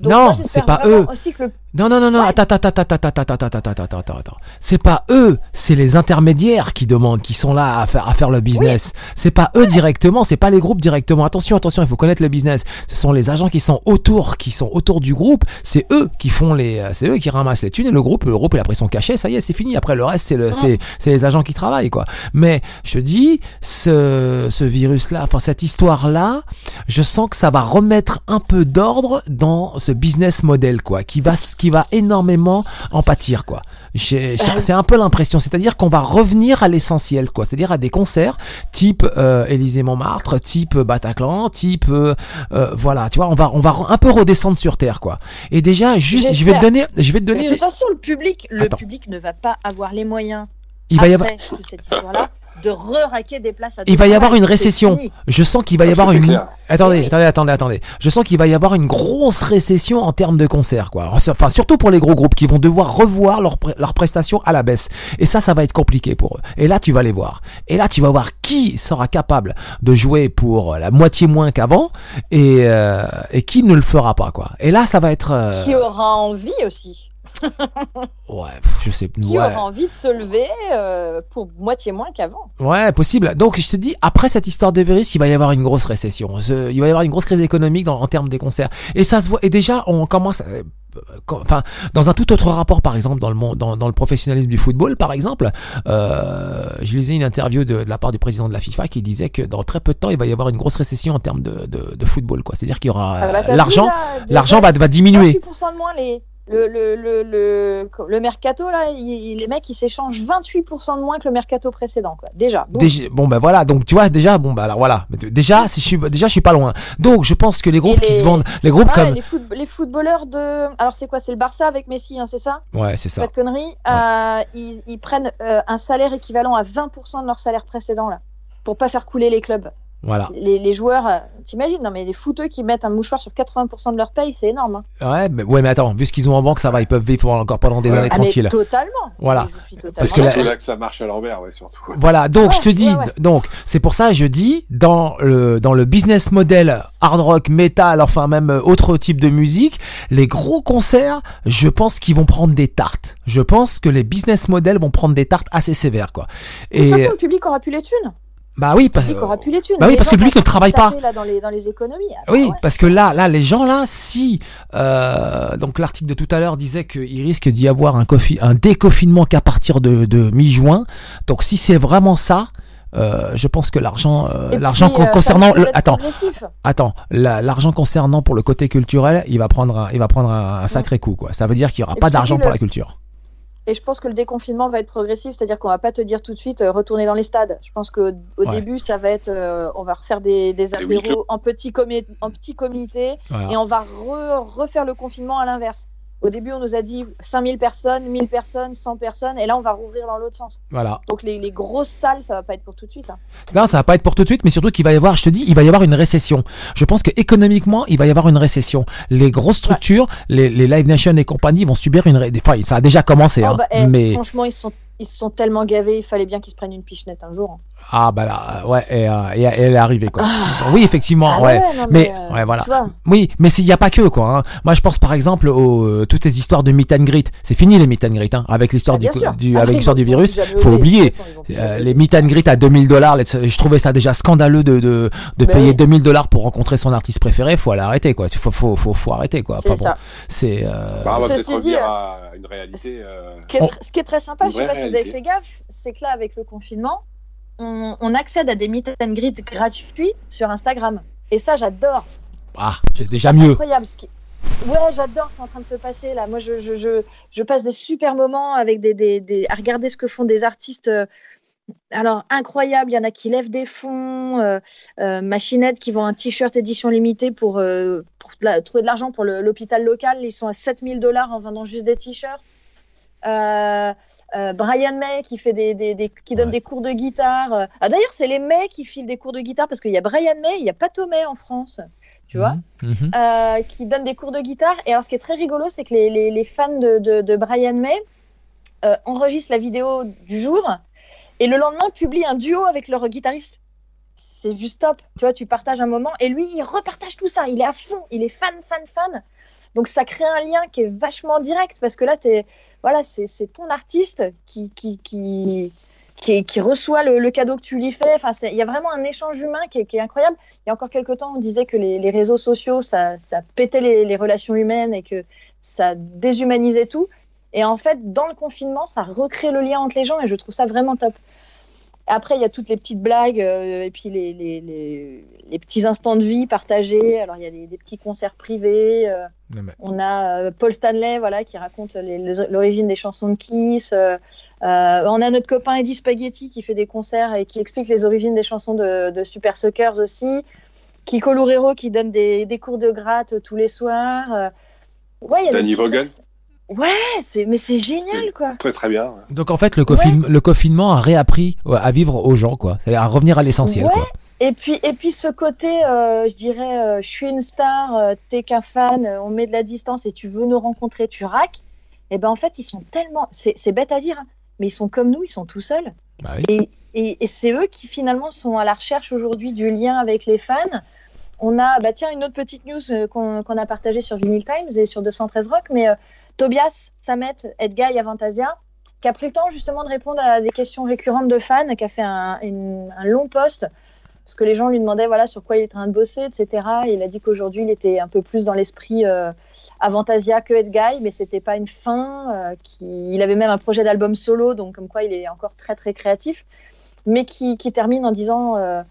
Donc Non, c'est pas eux. Que. Non, non, non, non, Ouais. attends, attends, attends, attends, attends, attends, attends, attends, attends, attends, attends. C'est pas eux, c'est les intermédiaires qui demandent, qui sont là à faire, à faire le business. C'est pas eux directement, c'est pas les groupes directement. Attention, attention, il faut connaître le business. Ce sont les agents qui sont autour, qui sont autour du groupe. C'est eux qui font les, euh, c'est eux qui ramassent les thunes et le groupe, le groupe, il a pris son cachet, ça y est, c'est fini. Après, le reste, c'est le, c'est, c'est les agents qui travaillent, quoi. Mais, je te dis, ce, ce virus-là, enfin, cette histoire-là, je sens que ça va remettre un peu d'ordre dans ce business model, quoi, qui va, qui va énormément en pâtir, quoi. J'ai- C'est un peu l'impression, c'est-à-dire qu'on va revenir à l'essentiel, quoi, c'est-à-dire à des concerts type euh, Élysée Montmartre, type Bataclan, type, euh, euh, voilà, tu vois, on va, on va un peu redescendre sur terre, quoi. Et déjà, juste, je vais te donner, je vais te De donner, toute façon, le public, le Attends. public ne va pas avoir les moyens. il va y après avoir, toute cette histoire-là de re-raquer des places à il va y 200 avoir une récession. fini. Je sens qu'il va y Ah, avoir une. clair. Attendez, attendez, attendez, attendez. Je sens qu'il va y avoir une grosse récession en termes de concerts, quoi. Enfin, surtout pour les gros groupes qui vont devoir revoir leurs prestations à la baisse. Et ça, ça va être compliqué pour eux. Et là, tu vas les voir. Et là, tu vas voir qui sera capable de jouer pour la moitié moins qu'avant et, euh, et qui ne le fera pas, quoi. Et là, ça va être. euh, Qui aura envie aussi Ouais, je sais. Qui ouais. aura envie de se lever euh, pour moitié moins qu'avant Ouais, possible. Donc, je te dis, après cette histoire de virus, il va y avoir une grosse récession. Ce- il va y avoir une grosse crise économique dans, en termes des concerts. Et ça se voit. Et déjà, on commence. à- euh, Enfin, dans un tout autre rapport, par exemple, dans le monde, dans, dans le professionnalisme du football, par exemple, euh, je lisais une interview de, de la part du président de la FIFA qui disait que dans très peu de temps, il va y avoir une grosse récession en termes de, de, de football, quoi. C'est-à-dire qu'il y aura Ah bah, l'argent, l'argent va, va diminuer. 28% de moins les. Le, le, le, le, le mercato, là, il- les mecs, ils s'échangent 28% de moins que le mercato précédent, quoi. Déjà. Bon ben voilà, donc tu vois déjà bon ben alors voilà, déjà si je suis déjà je suis pas loin. Donc je pense que les groupes qui se vendent, les groupes ah, comme les, foot- les footballeurs de. Alors, c'est quoi? C'est le Barça avec Messi, hein, c'est ça? Ouais c'est ça. Pas de conneries. Euh, ils, ils prennent euh, un salaire équivalent à 20% de leur salaire précédent, là. Pour pas faire couler les clubs. Voilà. Les, les joueurs, euh, t'imagines Non, mais les footeux qui mettent un mouchoir sur 80% de leur paye, c'est énorme. hein. Ouais, mais, ouais, mais attends, vu ce qu'ils ont en banque, ça va, ils peuvent vivre encore pendant des Ouais. années Ah, mais tranquilles. totalement. Voilà. Suis totalement Parce que C'est là que ça marche à l'envers, ouais, surtout. Voilà, donc Ouais, je te dis, ouais, ouais. donc c'est pour ça que je dis dans le dans le business model hard rock, metal, enfin même euh, autre type de musique, les gros concerts, je pense qu'ils vont prendre des tartes. Je pense que les business models vont prendre des tartes assez sévères, quoi. De toute Et façon, le public aura plus les thunes. Bah oui, parce aura les bah oui, parce que le public ne travaille pas. Là, dans, les, dans les économies. Oui, ouais. parce que là, là, les gens là, si euh, donc l'article de tout à l'heure disait qu'il risque d'y avoir un, un déconfinement qu'à partir de, de mi-juin. Donc si c'est vraiment ça, euh, je pense que l'argent, euh, l'argent con- euh, concernant le, attends, attends, la- l'argent concernant pour le côté culturel, il va prendre, un, il va prendre un, un sacré coup quoi. Ça veut dire qu'il y aura Et pas d'argent pour la culture. Et je pense que le déconfinement va être progressif, c'est-à-dire qu'on va pas te dire tout de suite euh, retourner dans les stades. Je pense qu'au au Ouais. début, ça va être, euh, on va refaire des, des apéros en petit, en petit comité Voilà. et on va re- refaire le confinement à l'inverse. Au début, on nous a dit 5000 personnes, 1000 personnes, 100 personnes, et là, on va rouvrir dans l'autre sens. Voilà. Donc les, les grosses salles, ça va pas être pour tout de suite. hein. Non, ça va pas être pour tout de suite, mais surtout qu'il va y avoir, je te dis, il va y avoir une récession. Je pense que économiquement, il va y avoir une récession. Les grosses structures, les, les Live Nation et compagnie vont subir une, enfin, ça a déjà commencé, Oh, hein, bah, eh, mais Franchement, ils sont, ils se sont tellement gavés, il fallait bien qu'ils se prennent une pichenette un jour. hein. ah bah là, ouais, et, euh, et- et elle est arrivée quoi. Oui, effectivement, Ah ouais. non, mais euh, ouais, voilà. Oui, mais s'il n'y a pas que quoi. hein. Moi, je pense par exemple aux euh, toutes les histoires de meet and greet. C'est fini les meet and greet, hein, avec l'histoire Ah, du, du Ah, avec l'histoire du virus. Faut oublier. façon, Euh, les meet and greet à 2000 dollars, je trouvais ça déjà scandaleux de de, de Ben payer oui. 2000 dollars pour rencontrer son artiste préféré. Faut l'arrêter quoi. Faut faut faut faut arrêter quoi. C'est Enfin bon, ça. c'est euh, Bah, on va Ceci peut-être dit, revenir à une réalité. euh, Ce qui est On- tr- ce qui est très sympa, je sais pas si vous avez fait gaffe, c'est que là, avec le confinement, on, on accède à des meet and greet gratuits sur Instagram. Et ça, j'adore. ah, c'est déjà mieux. Incroyable. Ce qui... Ouais, j'adore ce qui est en train de se passer là. Moi, je, je, je, je passe des super moments avec des, des, des- à regarder ce que font des artistes. euh, Alors, incroyable. Il y en a qui lèvent des fonds, euh, euh, Machinette qui vend un t-shirt édition limitée pour, euh, pour la- trouver de l'argent pour l'hôpital local. Ils sont à 7000 dollars en vendant juste des t-shirts. Euh, Brian May qui fait des, des, des- qui donne Ouais. des cours de guitare. Euh, Ah, d'ailleurs, c'est les May qui filent des cours de guitare parce qu'il y a Brian May, il y a Pato May en France. Tu vois Mhm, mhm. euh, qui donne des cours de guitare. Et alors, ce qui est très rigolo, c'est que les, les, les fans de, de, de Brian May euh, enregistrent la vidéo du jour et le lendemain publient un duo avec leur guitariste. C'est juste top. Tu vois, tu partages un moment et lui, il repartage tout ça. Il est à fond. Il est fan, fan, fan. Donc ça crée un lien qui est vachement direct parce que là, t'es, voilà, c'est ton artiste qui, qui, qui, qui, reçoit le, cadeau que tu lui fais. Enfin, il y a vraiment un échange humain qui est, incroyable. Il y a encore quelques temps, on disait que les, les réseaux sociaux, ça, ça pétait les, les relations humaines et que ça déshumanisait tout. Et en fait, dans le confinement, ça recrée le lien entre les gens et je trouve ça vraiment top. Après, il y a toutes les petites blagues euh, et puis les, les, les, les petits instants de vie partagés. Alors, il y a des, des petits concerts privés. euh, mais- on a euh, Paul Stanley, voilà, qui raconte l'origine des chansons de Kiss. euh, euh, on a notre copain Eddie Spaghetti qui fait des concerts et qui explique les origines des chansons de, de Super Suckers aussi. Kiko Loureiro qui donne des, des cours de gratte tous les soirs. euh. Ouais, il y a des Danny petits Vaughan. trucs. Ouais, c'est mais c'est génial quoi. Très très bien. Donc en fait, le, confin- le confinement a réappris ouais, à vivre aux gens, quoi. C'est à revenir à l'essentiel, Ouais. quoi. Et puis, et puis ce côté, euh, je dirais, euh, je suis une star, euh, t'es qu'un fan, euh, on met de la distance et tu veux nous rencontrer, tu raques. Et ben en fait, ils sont tellement, c'est c'est bête à dire, hein, mais ils sont comme nous, ils sont tout seuls. Bah oui. Et, et, et c'est eux qui finalement sont à la recherche aujourd'hui du lien avec les fans. On a, bah tiens, une autre petite news euh, qu'on a partagée sur Vinyl Times et sur 213 Rock, mais euh, Tobias Samet, Edguy Avantasia, qui a pris le temps justement de répondre à des questions récurrentes de fans, qui a fait un, long post parce que les gens lui demandaient voilà sur quoi il était en train de bosser, etc. Et il a dit qu'aujourd'hui il était un peu plus dans l'esprit euh, Avantasia que Edguy, mais c'était pas une fin. euh. Il avait même un projet d'album solo, donc comme quoi il est encore très très créatif, mais qui, termine en disant euh,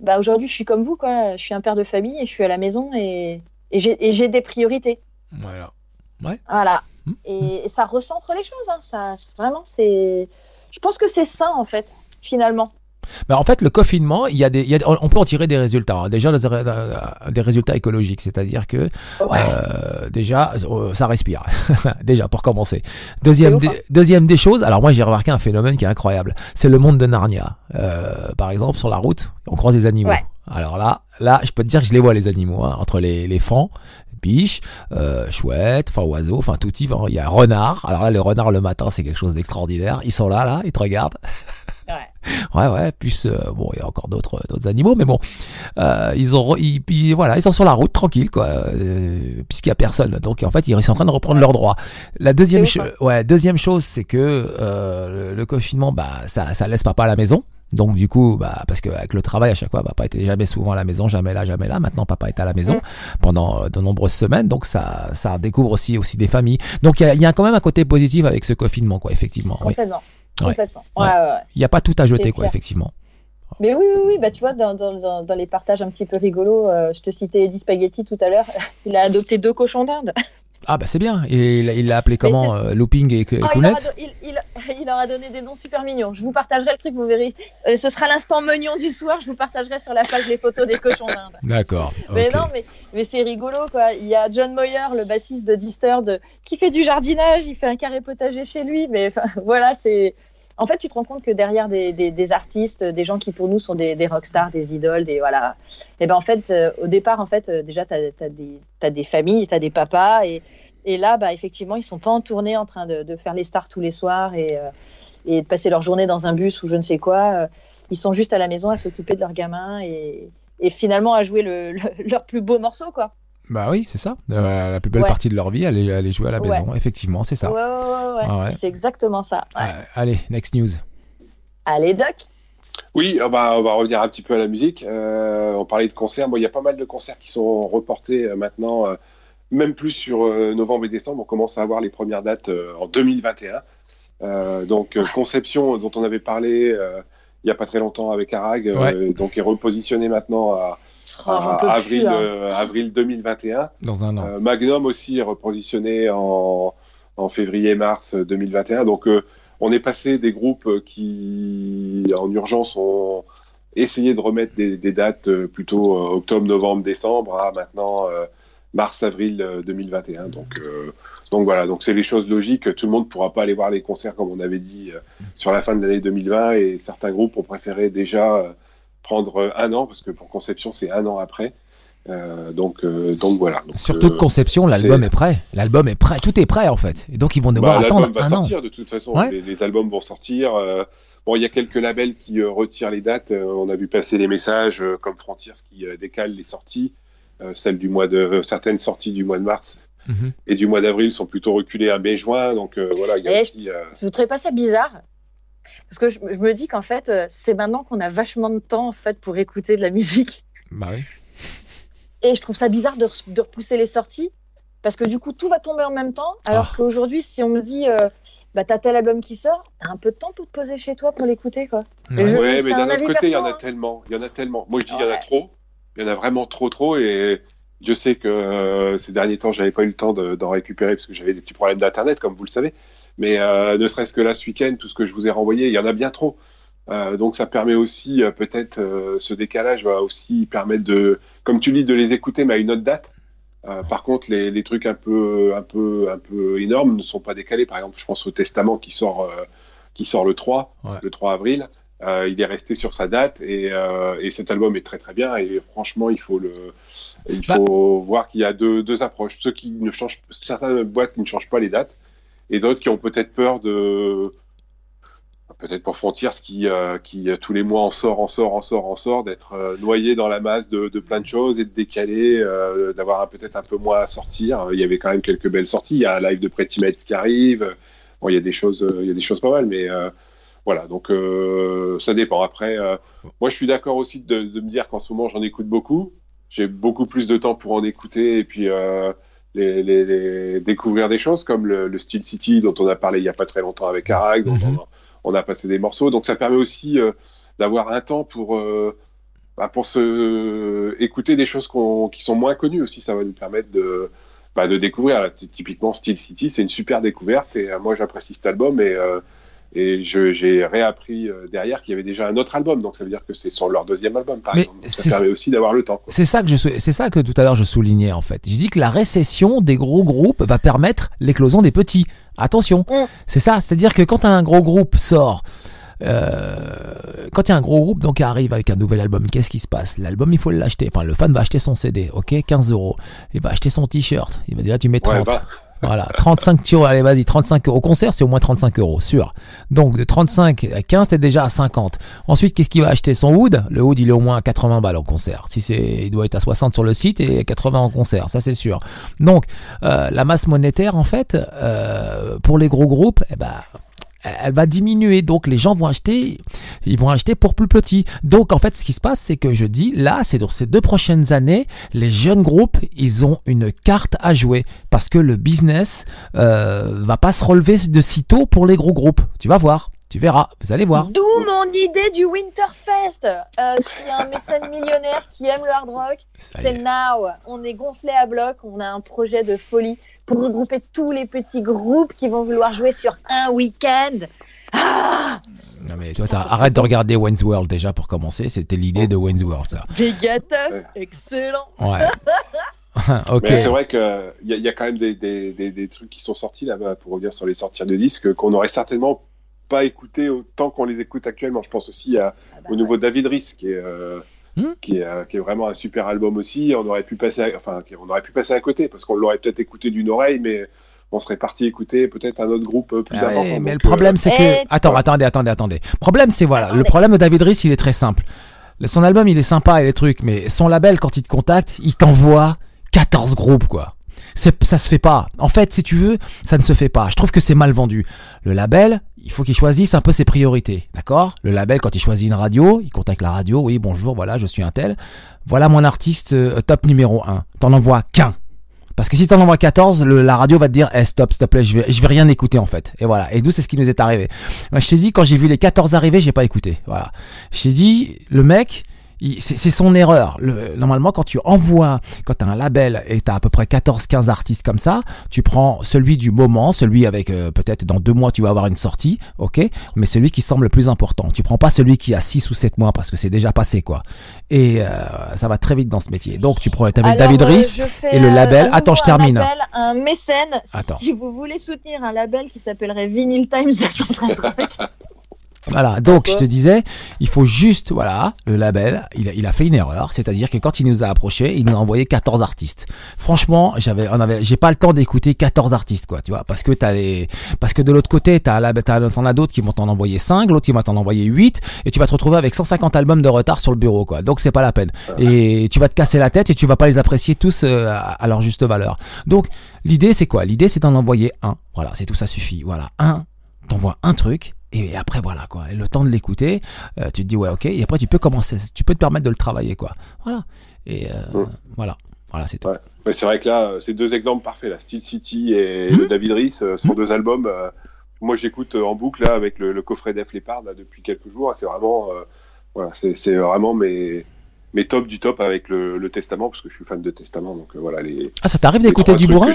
bah aujourd'hui je suis comme vous quoi, je suis un père de famille et je suis à la maison et, et j'ai des priorités. Voilà. Voilà. Mm. Et, et ça recentre les choses. Hein. Ça, vraiment, c'est. Je pense que c'est ça en fait, finalement. Bah, en fait, le confinement, il y a des, il y a- on peut en tirer des résultats. hein. Déjà, des, euh, des résultats écologiques, c'est-à-dire que Ouais. euh, déjà, euh, ça respire. déjà, pour commencer. Deuxième, des, deuxième des choses. Alors moi, j'ai remarqué un phénomène qui est incroyable. C'est le monde de Narnia. Euh, par exemple, sur la route, on croise des animaux. Ouais. Alors là, là, je peux te dire que je les vois les animaux hein, entre les, les fans, biches, euh, chouettes, enfin oiseaux, enfin tout type. hein. Il y a renard. Alors là, les renards le matin, c'est quelque chose d'extraordinaire. Ils sont là, là, ils te regardent. Ouais. Ouais, ouais. Plus, euh, bon, il y a encore d'autres, d'autres animaux, mais bon, euh, ils ont, ils, ils- voilà, ils sont sur la route tranquille, quoi, euh, puisqu'il y a personne. Donc, en fait, ils sont en train de reprendre leurs droits. La deuxième, hein. ouais, deuxième chose, c'est que euh, le, le confinement, bah, ça, ça laisse papa à la maison. Donc du coup, bah, parce qu'avec le travail à chaque fois, papa était jamais souvent à la maison, jamais là, jamais là. Maintenant, papa est à la maison Mm. pendant euh, de nombreuses semaines, donc ça, ça découvre aussi aussi des familles. Donc il y a, il y a quand même un côté positif avec ce confinement, quoi, effectivement. oui. Complètement. Ouais. Complètement. Ouais. Ouais. Il n'y a pas tout à jeter, quoi, clair. effectivement. Mais oui, oui, oui, bah, tu vois, dans, dans les partages un petit peu rigolos, euh, je te citais Eddie Spaghetti tout à l'heure, il a adopté deux cochons d'Inde. Ah bah c'est bien. Et il l'a appelé comment euh, Looping et, et Ah, il, leur Kounet a, do- il, donné des noms super mignons. Je vous partagerai le truc, vous verrez. Euh, ce sera l'instant mignon du soir, je vous partagerai sur la page les photos des cochons d'Inde. D'accord. Mais non, mais, mais c'est rigolo quoi. Il y a John Moyer, le bassiste de Disturbed, qui fait du jardinage, il fait un carré potager chez lui. Mais voilà, c'est. En fait, tu te rends compte que derrière des, artistes, des gens qui pour nous sont des, des rockstars, des idoles, des voilà. Et ben en fait, euh, au départ, en fait, euh, déjà t'as as des familles, t'as des papas, et, là, bah effectivement, ils sont pas en tournée en train de, faire les stars tous les soirs et euh, de passer leur journée dans un bus ou je ne sais quoi. Euh, Ils sont juste à la maison à s'occuper de leurs gamins et, finalement à jouer le, le- leur plus beau morceau, quoi. Bah oui, c'est ça. Euh, la plus belle Ouais. partie de leur vie, aller, aller jouer à la Ouais. maison. Effectivement, c'est ça. Ouais, ouais, ouais, ouais. Ah ouais. C'est exactement ça. Ouais. Euh, allez, next news. Allez, Doc. Oui, on va, on va revenir un petit peu à la musique. Euh, on parlait de concerts. Bon, il y a pas mal de concerts qui sont reportés euh, maintenant, euh, même plus sur euh, novembre et décembre. On commence à avoir les premières dates euh, en 2021. Euh, donc, euh, Conception, dont on avait parlé euh, il y a pas très longtemps avec Arag, euh, donc est repositionné maintenant à, à avril, plus, hein. euh, avril 2021. Dans un an. Euh, Magnum aussi est repositionné en, en février-mars 2021. Donc, euh, on est passé des groupes qui, en urgence, ont essayé de remettre des, des dates euh, plutôt euh, octobre, novembre, décembre à maintenant euh, mars-avril euh, 2021. Donc, euh, donc voilà, donc c'est les choses logiques. Tout le monde ne pourra pas aller voir les concerts comme on avait dit euh, sur la fin de l'année 2020 et certains groupes ont préféré déjà euh, prendre un an parce que pour Conception, c'est un an après. Euh, donc, euh, donc voilà. Donc, Surtout que euh, Conception, l'album est prêt. L'album est prêt, tout est prêt en fait. Et donc ils vont devoir bah, attendre va un an. sortir de toute façon. Ouais. Les, les albums vont sortir. euh, bon, il y a quelques labels qui euh, retirent les dates. euh, on a vu passer les messages euh, comme Frontiers qui euh, décalent les sorties. Euh, celles du mois de euh, certaines sorties du mois de mars Mhm. et du mois d'avril sont plutôt reculés à mai-juin. Donc euh, voilà, il y a Et aussi. euh, Vous trouvez pas ça bizarre Parce que je, je me dis qu'en fait, euh, c'est maintenant qu'on a vachement de temps en fait pour écouter de la musique. Bah oui. Et je trouve ça bizarre de, re- de repousser les sorties. Parce que du coup, tout va tomber en même temps. Alors Ah. qu'aujourd'hui, si on me dit, euh, bah, t'as tel album qui sort, t'as un peu de temps pour te poser chez toi pour l'écouter, quoi. Ouais. Je- Ouais, c'est mais un d'un autre côté, il y en a hein. tellement. Il y en a tellement. Moi, je dis il y en a trop. Il y en a vraiment trop, trop. Et Dieu sait que euh, ces derniers temps, j'avais pas eu le temps de- d'en récupérer parce que j'avais des petits problèmes d'internet, comme vous le savez. Mais euh, ne serait-ce que là, ce week-end, tout ce que je vous ai renvoyé, il y en a bien trop. Euh, donc, ça permet aussi, euh, peut-être, euh, ce décalage va aussi permettre de, comme tu dis, de les écouter, mais à une autre date. Euh, par contre, les, les trucs un peu, un peu, un peu énormes ne sont pas décalés. Par exemple, je pense au Testament qui sort, euh, qui sort le 3, Ouais. le 3 avril. Euh, il est resté sur sa date et, euh, et cet album est très très bien et franchement il faut le il Bah. faut voir qu'il y a deux, deux approches ceux qui ne changent certaines boîtes qui ne changent pas les dates et d'autres qui ont peut-être peur de peut-être pour Frontiers qui euh, qui euh, tous les mois en sort en sort en sort en sort d'être euh, noyé dans la masse de, plein de choses et de décaler d'avoir peut-être un peu moins à sortir il y avait quand même quelques belles sorties il y a un live de Pretty Mates qui arrive bon il y a des choses il y a des choses pas mal mais voilà, donc ça dépend. Après, moi je suis d'accord aussi de, me dire qu'en ce moment j'en écoute beaucoup. J'ai beaucoup plus de temps pour en écouter et puis les, les- les- découvrir des choses comme le, le Steel City dont on a parlé il y a pas très longtemps avec Arag, dont Mhm. on, on a passé des morceaux. Donc ça permet aussi euh, d'avoir un temps pour euh, bah, pour se écouter des choses qui sont moins connues aussi. Ça va nous permettre de bah, de découvrir. Là, typiquement Steel City, c'est une super découverte et euh, moi j'apprécie cet album et et j'ai réappris euh, derrière qu'il y avait déjà un autre album, donc ça veut dire que c'est sur leur deuxième album, par Mais exemple. Donc, ça permet aussi d'avoir le temps. C'est ça que je c'est ça que tout à l'heure je soulignais en fait. J'ai dit que la récession des gros groupes va permettre l'éclosion des petits. Attention, c'est ça. C'est-à-dire que quand un gros groupe sort, euh, quand il y a un gros groupe donc qui arrive avec un nouvel album, qu'est-ce qui se passe? L'album il faut l'acheter. Enfin le fan va acheter son CD, ok, 15 euros. Il va acheter son t-shirt. Il va dire tu mets 30. Ouais, va. Voilà, 35 euros, allez vas-y, 35 euros. Au concert, c'est au moins 35 euros, sûr. Donc de 35 à 15, t'es déjà à 50. Ensuite, qu'est-ce qu'il va acheter? Son wood? Le wood, il est au moins à 80 balles au concert. Si c'est, il doit être à 60 sur le site et 80 en concert, ça c'est sûr. Donc euh, la masse monétaire, en fait, euh, pour les gros groupes, eh ben, elle va diminuer. Donc les gens vont acheter, ils vont acheter pour plus petit. Donc en fait, ce qui se passe, c'est que je dis là, c'est dans ces deux prochaines années, les jeunes groupes, ils ont une carte à jouer parce que le business euh, va pas se relever de sitôt pour les gros groupes. Tu vas voir, tu verras, vous allez voir. D'où mon idée du Winterfest. Euh, y a un mécène millionnaire qui aime le hard rock, c'est est. now. On est gonflé à bloc. On a un projet de folie pour regrouper tous les petits groupes qui vont vouloir jouer sur un week-end. Ah Non mais toi, arrête de regarder Wayne's World déjà pour commencer. C'était l'idée de Wayne's World, ça. Excellent. Ouais. ok. Mais c'est vrai qu'il y, y a quand même des, des, des, des trucs qui sont sortis là-bas, pour revenir sur les sorties de disques, qu'on n'aurait certainement pas écouté autant qu'on les écoute actuellement. Je pense aussi à, au nouveau David Rhys, qui est, euh, Hmm. qui, est, euh, qui est vraiment un super album aussi. On aurait pu passer, à, enfin, on aurait pu passer à côté, parce qu'on l'aurait peut-être écouté d'une oreille, mais on serait parti écouter peut-être un autre groupe euh, plus Ah ouais, mais le problème, euh, c'est Eh, que. Attends, attendez, attendez, attendez. Problème, c'est voilà. Le problème de David Rhys, il est très simple. Le- Son album, il est sympa et les trucs, mais son label, quand il te contacte, il t'envoie 14 groupes, quoi. Ça se fait pas. En fait, si tu veux, ça ne se fait pas. Je trouve que c'est mal vendu. Le label, il faut qu'il choisisse un peu ses priorités. D'accord? Le label, quand il choisit une radio, il contacte la radio. Oui, bonjour, voilà, je suis un tel. Voilà mon artiste euh, top numéro 1. T'en envoies qu'un. Parce que si t'en envoies 14, le- la radio va te dire, eh, stop, s'il je vais, je vais rien écouter, en fait. Et voilà. Et nous, c'est ce qui nous est arrivé. Moi, je t'ai dit, quand j'ai vu les 14 arriver, j'ai pas écouté. Voilà. Je t'ai dit, le mec, c'est son erreur. Le- normalement, quand tu envoies, quand tu as un label et tu as à peu près 14-15 artistes comme ça, tu prends celui du moment, celui avec euh, peut-être dans deux mois tu vas avoir une sortie, ok, mais celui qui semble le plus important. Tu prends pas celui qui a 6 ou 7 mois parce que c'est déjà passé quoi. Et euh, ça va très vite dans ce métier. Donc tu prends Alors, David euh, fais, et le label. Attends, je termine. un mécène. Attends. Si vous voulez soutenir un label qui s'appellerait Vinyl Times 213 Rock, Voilà, donc je te disais, il faut juste, voilà, le label, il a, il a fait une erreur, c'est-à-dire que quand il nous a approché, il nous a envoyé 14 artistes. Franchement, j'avais, on avait, j'ai pas le temps d'écouter 14 artistes, quoi, tu vois, parce que t'as les, parce que de l'autre côté, t'as, t'en as d'autres qui vont t'en envoyer 5, l'autre qui va t'en envoyer 8, et tu vas te retrouver avec 150 albums de retard sur le bureau, quoi. Donc c'est pas la peine. Et tu vas te casser la tête et tu vas pas les apprécier tous euh, à, à leur juste valeur. Donc l'idée c'est quoi? L'idée c'est d'en envoyer un. Voilà, c'est tout, ça suffit. Voilà, un, t'envoies un truc. Et après voilà quoi, Et le temps de l'écouter, euh, tu te dis ouais ok, et après tu peux commencer, tu peux te permettre de le travailler quoi. Voilà. Et euh, voilà, voilà c'est tout. Ouais. Mais c'est vrai que là, euh, c'est deux exemples parfaits, là. Steel City et Mhm. le David Rees euh, sont Mhm. deux albums. moi, j'écoute en boucle là avec le, le coffret Def Leppard là depuis quelques jours. C'est vraiment, voilà, c'est vraiment mes mes tops du top avec le, le Testament parce que je suis fan de Testament. Donc voilà les. Ah ça t'arrive d'écouter du bourrin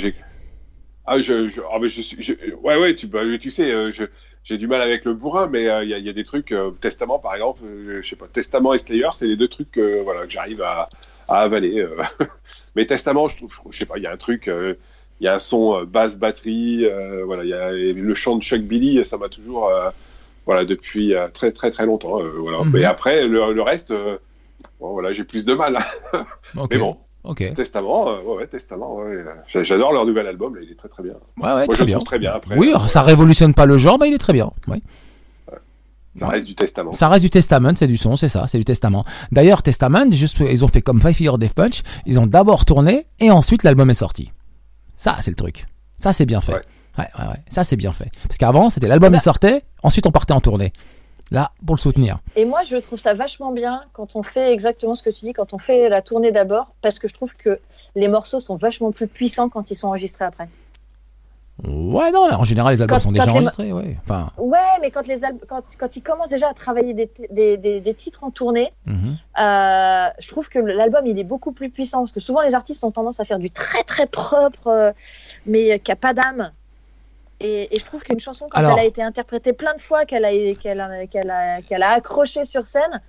Ah je, je, ah, mais je suis, je- ouais ouais, tu, bah, tu sais, je j'ai du mal avec le bourrin, mais euh, il y, a, il y a des trucs, euh, Testament par exemple, euh, je sais pas, Testament et Slayer, c'est les deux trucs que voilà que j'arrive à, à avaler. mais Testament, je trouve, je sais pas, il y a un truc, il y a un son basse batterie, voilà, il y a le chant de Chuck Billy, ça m'a toujours, voilà, depuis très très très longtemps, voilà. Mhm. Mais après le, le reste, bon, voilà, j'ai plus de mal. hein. Mais bon, Ok. Testament, euh, ouais, ouais, Testament, ouais, j'adore leur nouvel album, là, il est très très bien. Ouais ouais Moi, je très le bien. trouve très bien. Après, Oui, euh, ça révolutionne pas le genre, mais il est très bien. Ça reste du Testament. Ça reste du Testament, c'est du son, c'est ça, c'est du Testament. D'ailleurs, Testament, juste, ils ont fait comme Five Year Death Punch, ils ont d'abord tourné et ensuite l'album est sorti. Ça, c'est le truc. Ça, c'est bien fait. Ouais. Ouais, ouais. Ça, c'est bien fait. Parce qu'avant, c'était l'album Bah- il sortait, ensuite on partait en tournée. Là, pour le soutenir. Et moi, je trouve ça vachement bien quand on fait exactement ce que tu dis, quand on fait la tournée d'abord, parce que je trouve que les morceaux sont vachement plus puissants quand ils sont enregistrés après. Ouais, non, là, en général, les albums Quand- sont déjà les- enregistrés, ouais. Enfin, Ouais, mais quand, les al- quand, quand ils commencent déjà à travailler des, des, des, des titres en tournée, mhm. euh, je trouve que l'album il est beaucoup plus puissant parce que souvent les artistes ont tendance à faire du très très propre, euh, mais qui a pas d'âme. Et, et je trouve qu'une chanson, quand Alors- elle a été interprétée plein de fois, qu'elle a, qu'elle a, qu'elle a, qu'elle a accroché sur scène,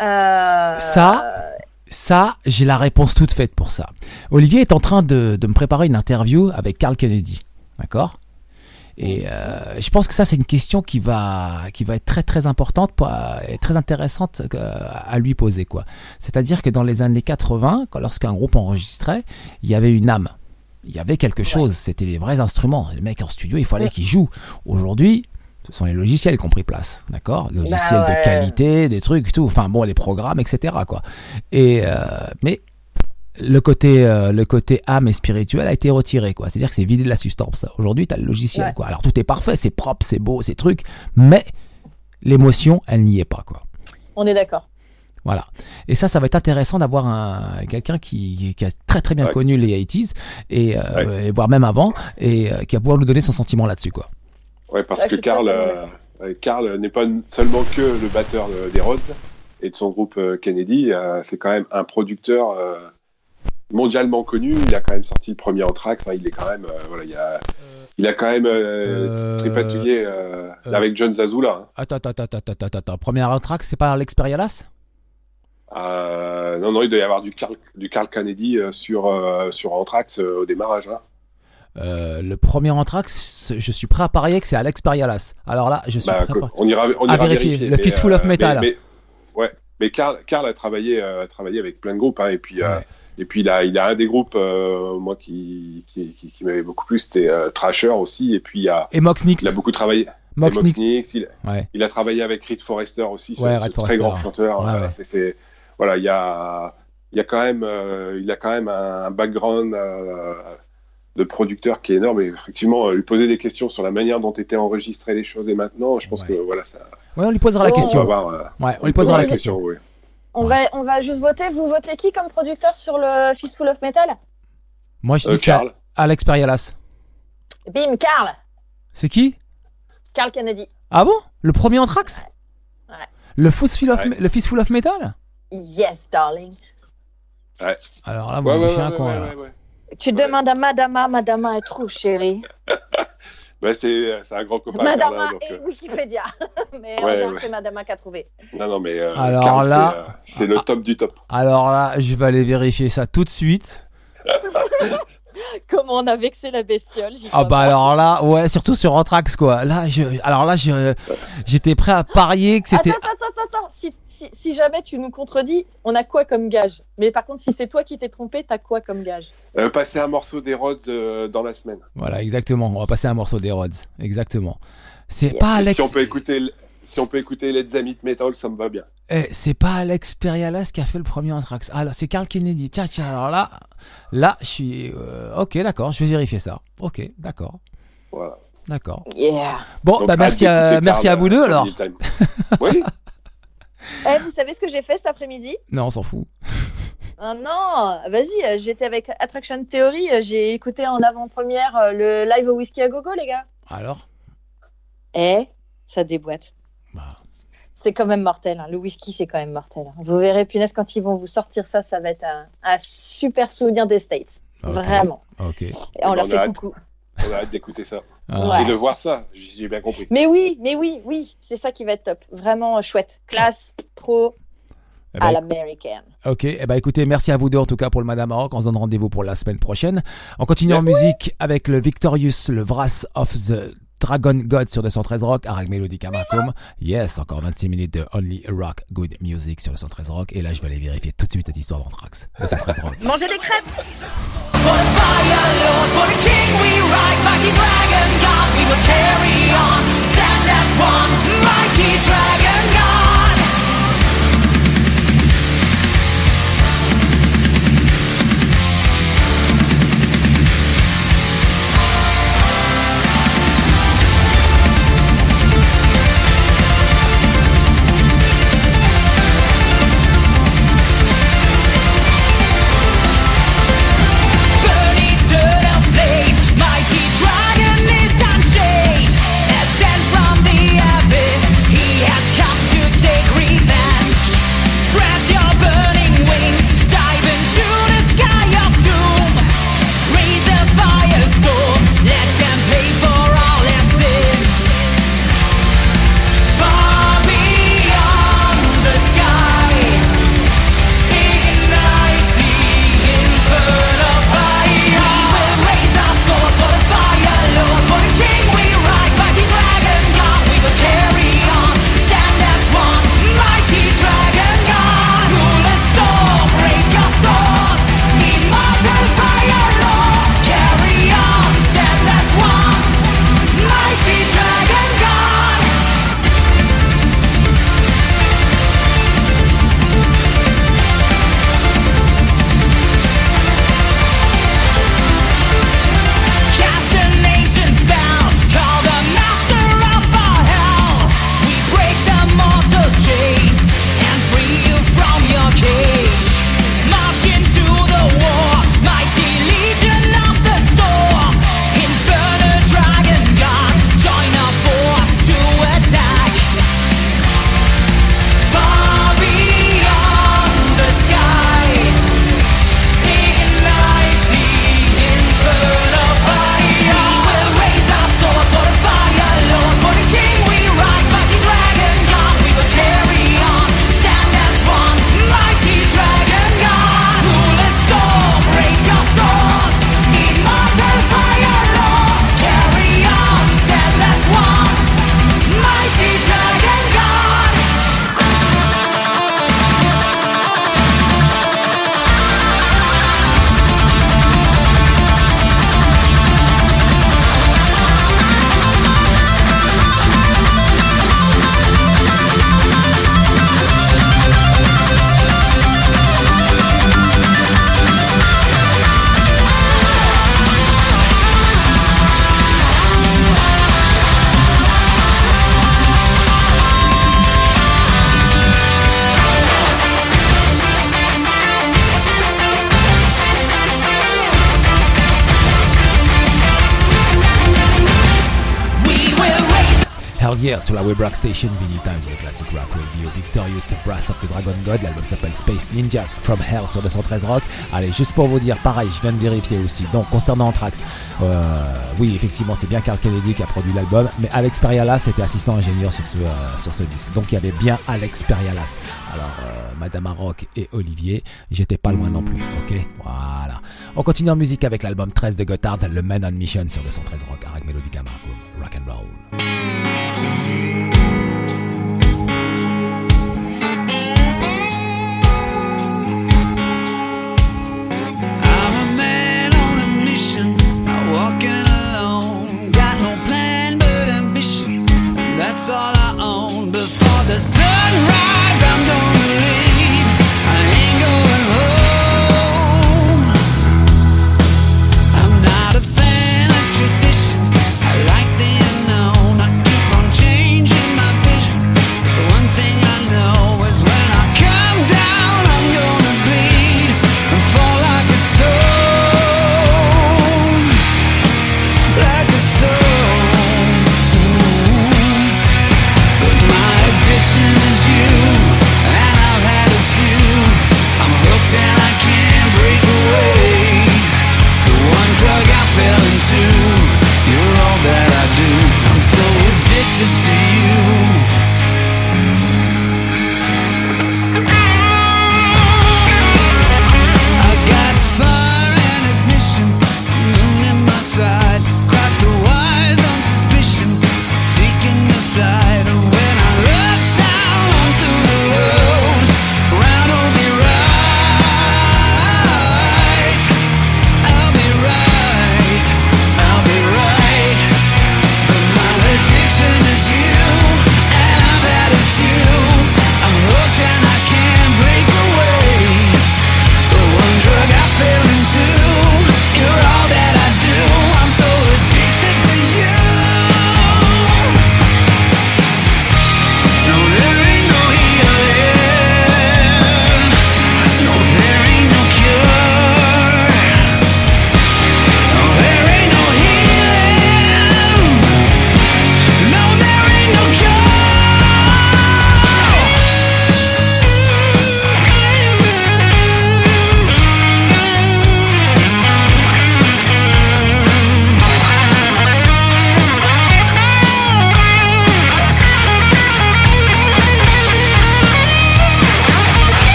euh, Ça, Ça, j'ai la réponse toute faite pour ça. Olivier est en train de, de me préparer une interview avec Carl Kennedy. D'accord? Et euh, je pense que ça, c'est une question qui va, qui va être très très importante pour- et très intéressante euh, à lui poser. quoi. C'est-à-dire que dans les années 80, quand- lorsqu'un groupe enregistrait, il y avait une âme. Il y avait quelque chose, c'était les vrais instruments. Les mecs en studio, il fallait Ouais. qu'ils jouent. Aujourd'hui, ce sont les logiciels qui ont pris place, d'accord? Logiciels Bah ouais. de qualité, des trucs, tout. Enfin bon, les programmes, etc. Quoi. Et euh, mais le côté, euh, le côté âme et spirituel a été retiré, quoi. C'est-à-dire que c'est vidé de la substance. Aujourd'hui, tu as le logiciel, quoi. Alors tout est parfait, c'est propre, c'est beau, c'est truc, mais l'émotion, elle n'y est pas, quoi. On est d'accord. Voilà. Et ça, ça va être intéressant d'avoir un, quelqu'un qui, qui a très très bien Ouais. connu les 80s, et, euh, et voire même avant, et euh, qui va pouvoir nous donner son sentiment là-dessus, quoi. Ouais, parce Ouais, que Karl, très euh, Karl n'est pas seulement que le batteur de- des Rhodes et de son groupe Kennedy, euh, c'est quand même un producteur euh, mondialement connu. Il a quand même sorti le premier Anthrax. Enfin, il est quand même, euh, voilà, il a, il a quand même euh, Euh, tripatouillé euh, euh, avec John Zazula. hein. Attends, attends, attends, attends, attends, attends. Première track, c'est pas l'Experialas? Euh, non, non, il doit y avoir du Carl, du Carl Kennedy euh, sur, euh, sur Anthrax euh, au démarrage. euh, Le premier Anthrax, je suis prêt à parier que c'est Alex Perialas. Alors là, je suis Bah, prêt à on ira, on À ira vérifier. vérifier. Le mais, Fistful of Metal. Mais, ouais, mais Karl a travaillé, a travaillé avec plein de groupes, hein, et puis, Ouais. et puis il a, il a un des groupes, moi qui, qui, qui, qui m'avait beaucoup plu, c'était Thrasher aussi, et puis il a, Et Mox Nix. il a beaucoup travaillé. Mox Nix. Nix, il, Ouais. il a travaillé avec Reed Forrester aussi, Ouais, ce Reed très Forrester. grand chanteur. Ouais, euh, c'est- voilà, il y a, il y a quand même, euh, il a quand même un background euh, de producteur qui est énorme. Et effectivement, euh, lui poser des questions sur la manière dont étaient enregistrées les choses et maintenant, je pense Ouais. que voilà, ça. Ouais, on lui posera la on va question. avoir, euh, Ouais, on lui posera la question. oui. On, va, on va juste voter. Vous votez qui comme producteur sur le Fistful of Metal? Moi, je dis que c'est Karl. Alex Perialas. Bim, Carl. C'est qui? Carl Kennedy. Ah bon? Le premier Anthrax Ouais. Le Fistful of, Ouais. le Fistful of Metal? Yes, darling. Alors là, vous Ouais, ouais, ouais, coin, ouais, là. ouais, ouais. Tu demandes à Madama, Madama est trop chérie. Bah, c'est c'est un grand copain. Madama Carla, donc, et euh, Wikipédia. Mais on Ouais, dirait ouais. que c'est Madama qui a trouvé. non, non, mais euh, Alors là- c'est, euh, le top du top. Alors là, je vais aller vérifier ça tout de suite. Comment on a vexé la bestiole. Ah bah pas. alors là, ouais, surtout sur Anthrax quoi. Là, je, alors là, je, j'étais prêt à parier que c'était. Attends, attends, attends, attends. Si, si, si jamais tu nous contredis, on a quoi comme gage? Mais par contre, si c'est toi qui t'es trompé, t'as quoi comme gage? Euh, passer un morceau des Rhodes euh, dans la semaine. Voilà, exactement. On va passer un morceau des Rhodes. Exactement. C'est pas Alex. Si on peut écouter, si on peut écouter Let's Zamit Metal, ça me va bien. Eh, c'est pas Alex Perialas qui a fait le premier Anthrax. Ah, là, c'est Carl Kennedy. Tiens, tiens, alors là, là, je suis. euh, ok, d'accord, je vais vérifier ça. Ok, d'accord, Voilà. d'accord. Yeah Bon, Donc, bah merci à, merci à vous deux alors. Oui, Eh, vous savez ce que j'ai fait cet après-midi? Non, on s'en fout. Ah non, vas-y, euh, j'étais avec Attraction Theory, euh, j'ai écouté en avant-première euh, le live au whisky à gogo, les gars. Alors? Eh, ça déboîte. Bah. C'est quand même mortel, hein. le whisky c'est quand même mortel. hein. Vous verrez, punaise, quand ils vont vous sortir ça, ça va être un, un super souvenir des States. Ok. Vraiment. Ok. Et on On leur a fait hâte. coucou. On a hâte d'écouter ça. Ah, Ouais. Et de voir ça, j'ai bien compris. Mais oui, mais oui, oui, c'est ça qui va être top. Vraiment chouette. Classe, pro, eh ben, à l'américaine. Ok, eh ben écoutez, merci à vous deux en tout cas pour le Madame Rock. On se donne rendez-vous pour la semaine prochaine. On continue en musique avec le Victorious, le Vras of the Dragon God sur 213 Rock, Arag Melodica Macum. Yes, encore 26 minutes de Only Rock Good Music sur 213 Rock. Et là, je vais aller vérifier tout de suite cette histoire d'Anthrax. 213 Rock. Mangez des crêpes For the fire lord, for the king we ride, mighty dragon god, we will carry on. Stand as one, mighty dragon god. The Rock Station, Vinny Times, le classic rock radio, Victorious, Brass of the Dragon God, l'album s'appelle Space Ninjas from Hell sur 213 Rock. Allez, juste pour vous dire, pareil, je viens de vérifier aussi. Donc, concernant Anthrax, euh, oui, effectivement, c'est bien Carl Kennedy qui a produit l'album, mais Alex Perialas était assistant ingénieur sur ce, euh, sur ce disque. Donc, il y avait bien Alex Perialas. Alors, euh, Madame Aroc et Olivier, j'étais pas loin non plus, ok? Voilà. On continue en musique avec l'album 13 de Gotthard, Le Man on Mission sur 213 Rock.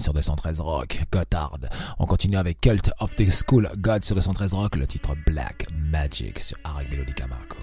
sur 213 Rock, Gotthard. On continue avec Cult of the School God sur 213 Rock, le titre Black Magic sur Arc Melodica Marco.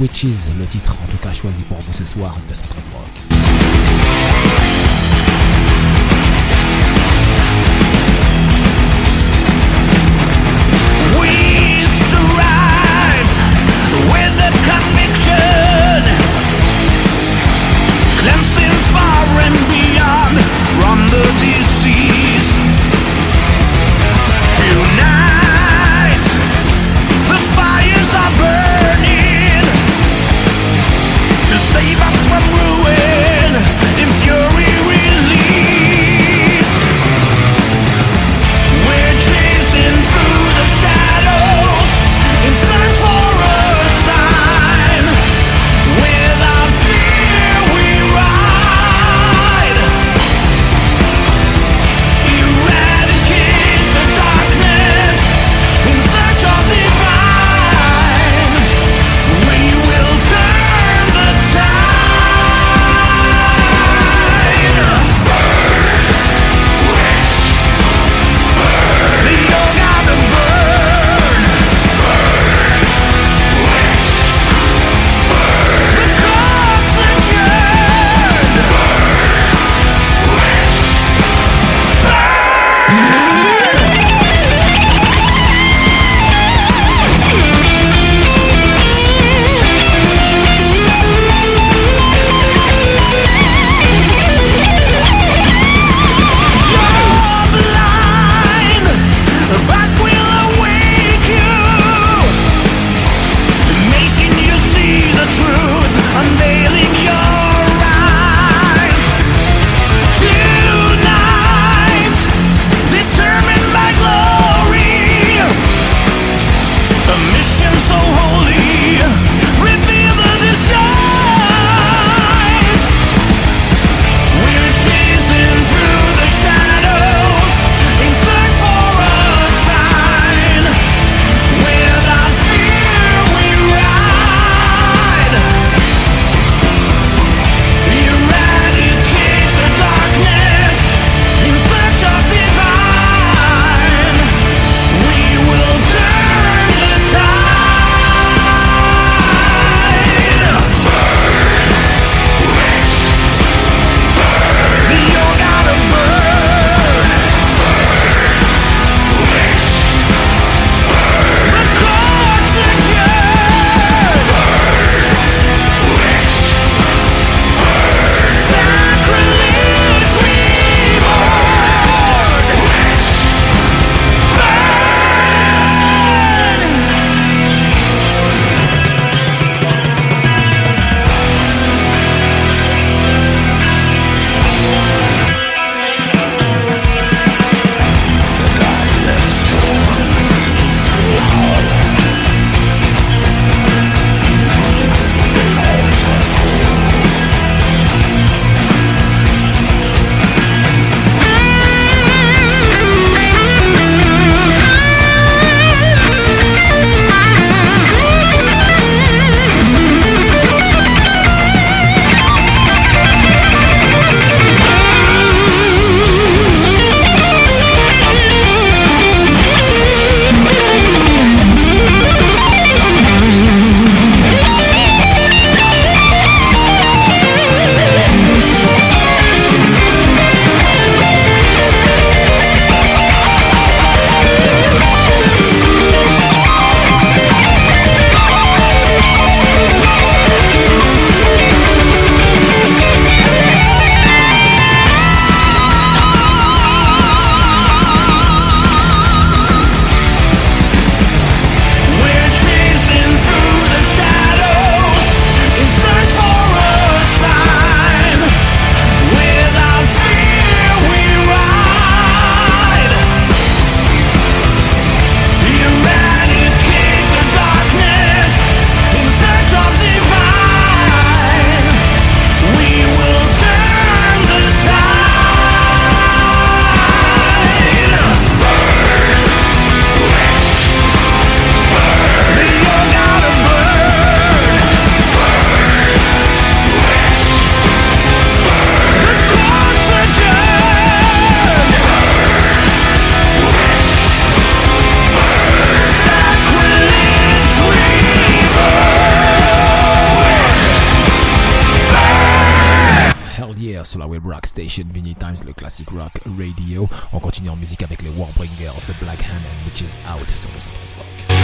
Witches, le titre en tout cas choisi pour vous ce soir de 113 Rock. Le classic rock radio. On continue en musique avec les Warbringers, The Black Hand and Witches Out sur le 113 Rock.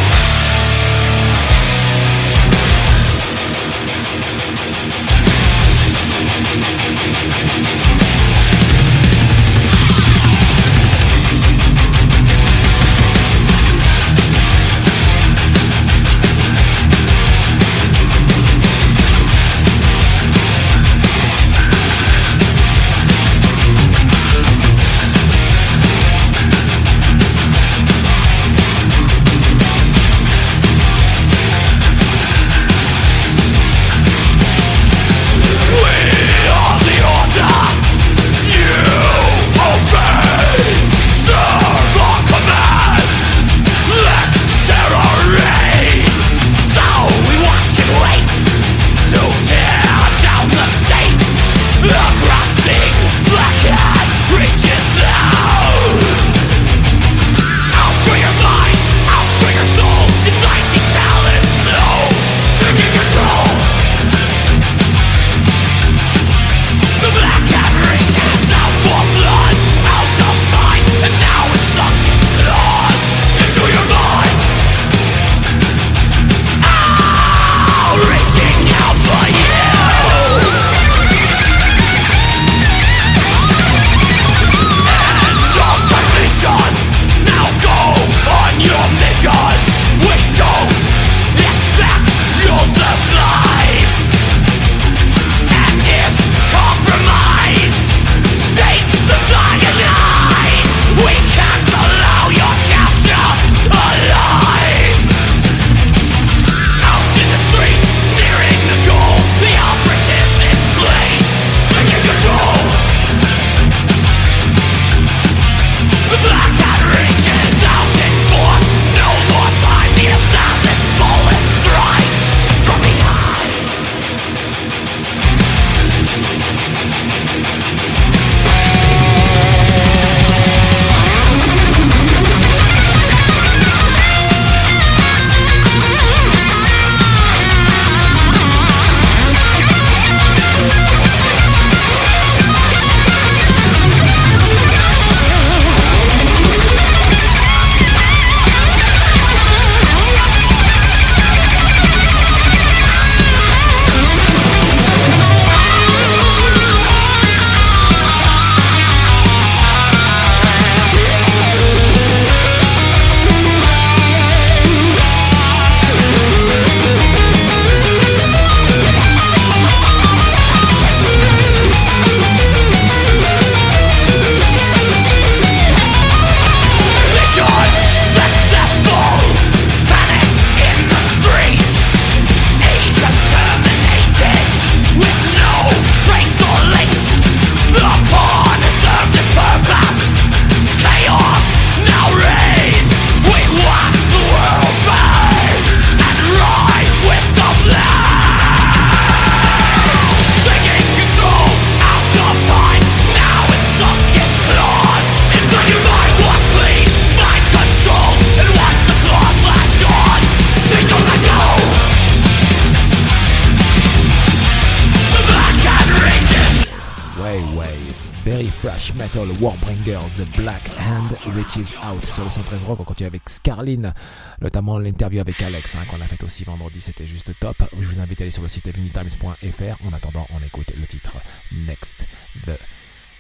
Metal Warbringers, The Black Hand Reaches Out sur le 113 Rock. On continue avec Scarline, notamment l'interview avec Alex hein, qu'on a fait aussi vendredi, c'était juste top. Je vous invite à aller sur le site evenytimes.fr. En attendant, on écoute le titre Next The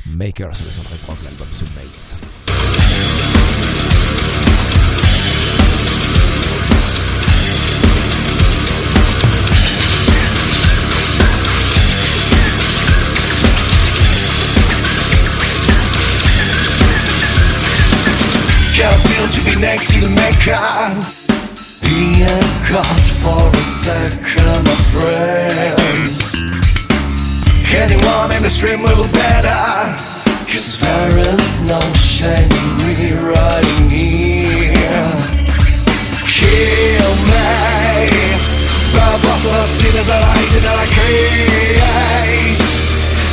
Maker sur le 113 Rock, l'album Soulmates. Can't feel to be next to the maker. Being caught for a second my friends Anyone in the stream will better? Cause there is no shame in rewriting here. Kill me. But what's the sinners that I did that I create?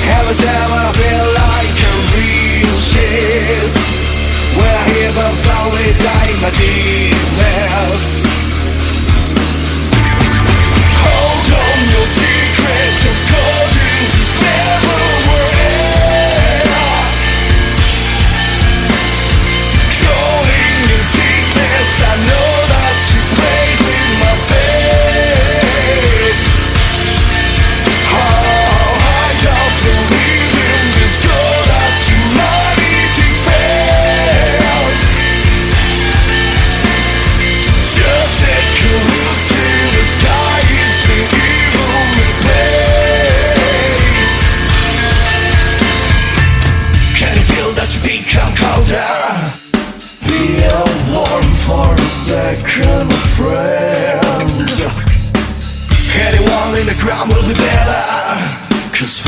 Every time I feel like a real shit when I hear them slowly dying my deepness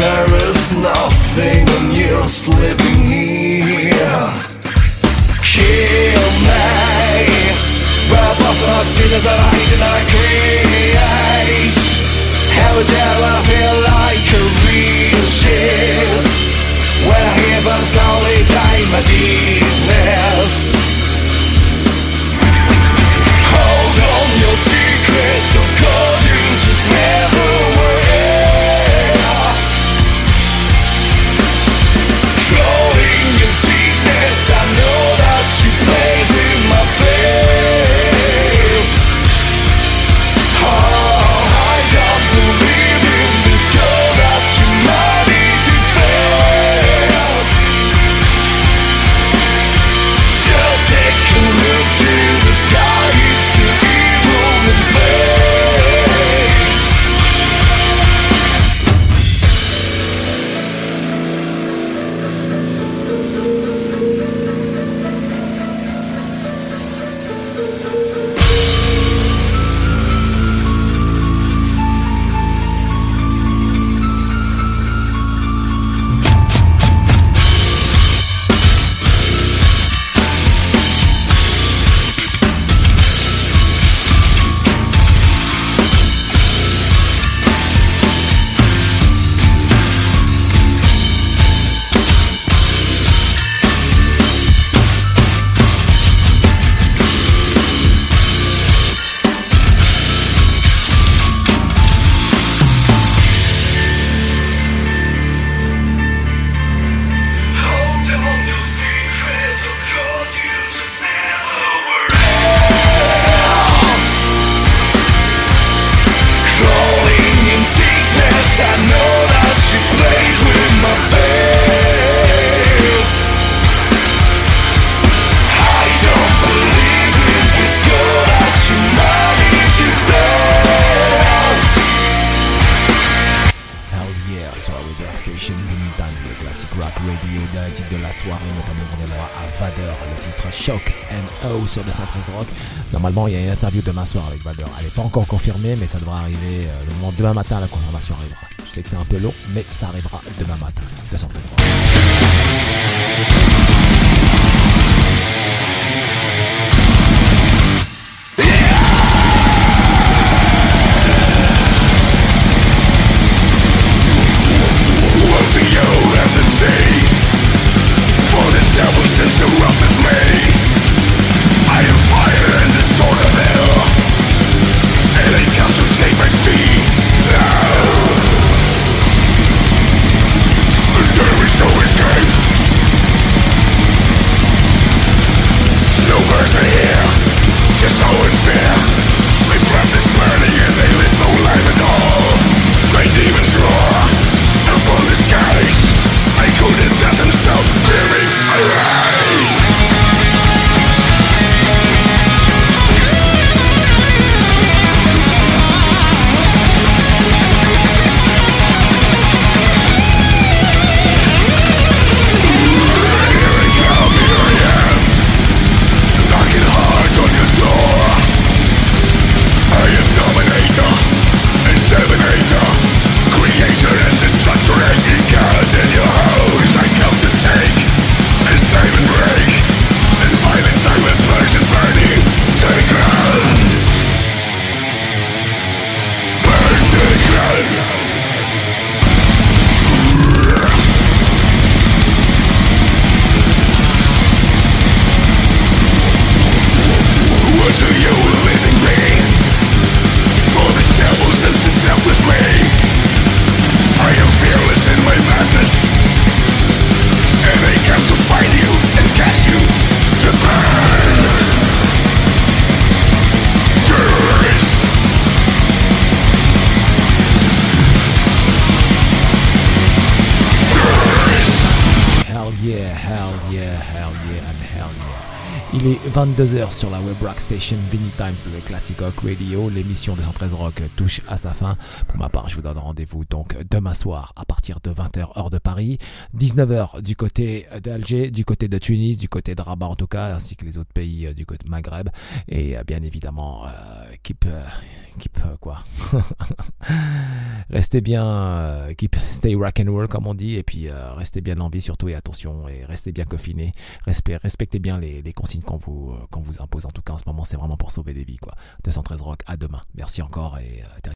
There is nothing when you're sleeping here Kill me. But what's our sinners are hiding our crease How would I feel like a real shit? When I hear them slowly die my demons Il y a une interview demain soir avec Valder. Elle n'est pas encore confirmée, mais ça devrait arriver euh, le moment demain matin. La confirmation arrivera. Je sais que c'est un peu long, mais ça arrivera demain matin. 213 22h sur la Web Rock Station Times, le Classic Rock Radio. L'émission 213 Rock touche à sa fin. Pour ma part, je vous donne rendez-vous donc demain soir à partir de 20h heure de Paris, 19h du côté d'Alger, du côté de Tunis, du côté de Rabat en tout cas, ainsi que les autres pays euh, du côté Maghreb. Et euh, bien évidemment, euh, keep, euh, keep quoi? Restez bien, keep stay rock and roll comme on dit, et puis restez bien en vie surtout et attention et restez bien confinés. Respect- respectez bien les, les consignes qu'on vous, qu'on vous impose. En tout cas, en ce moment, c'est vraiment pour sauver des vies quoi. 213 rock à demain. Merci encore et euh,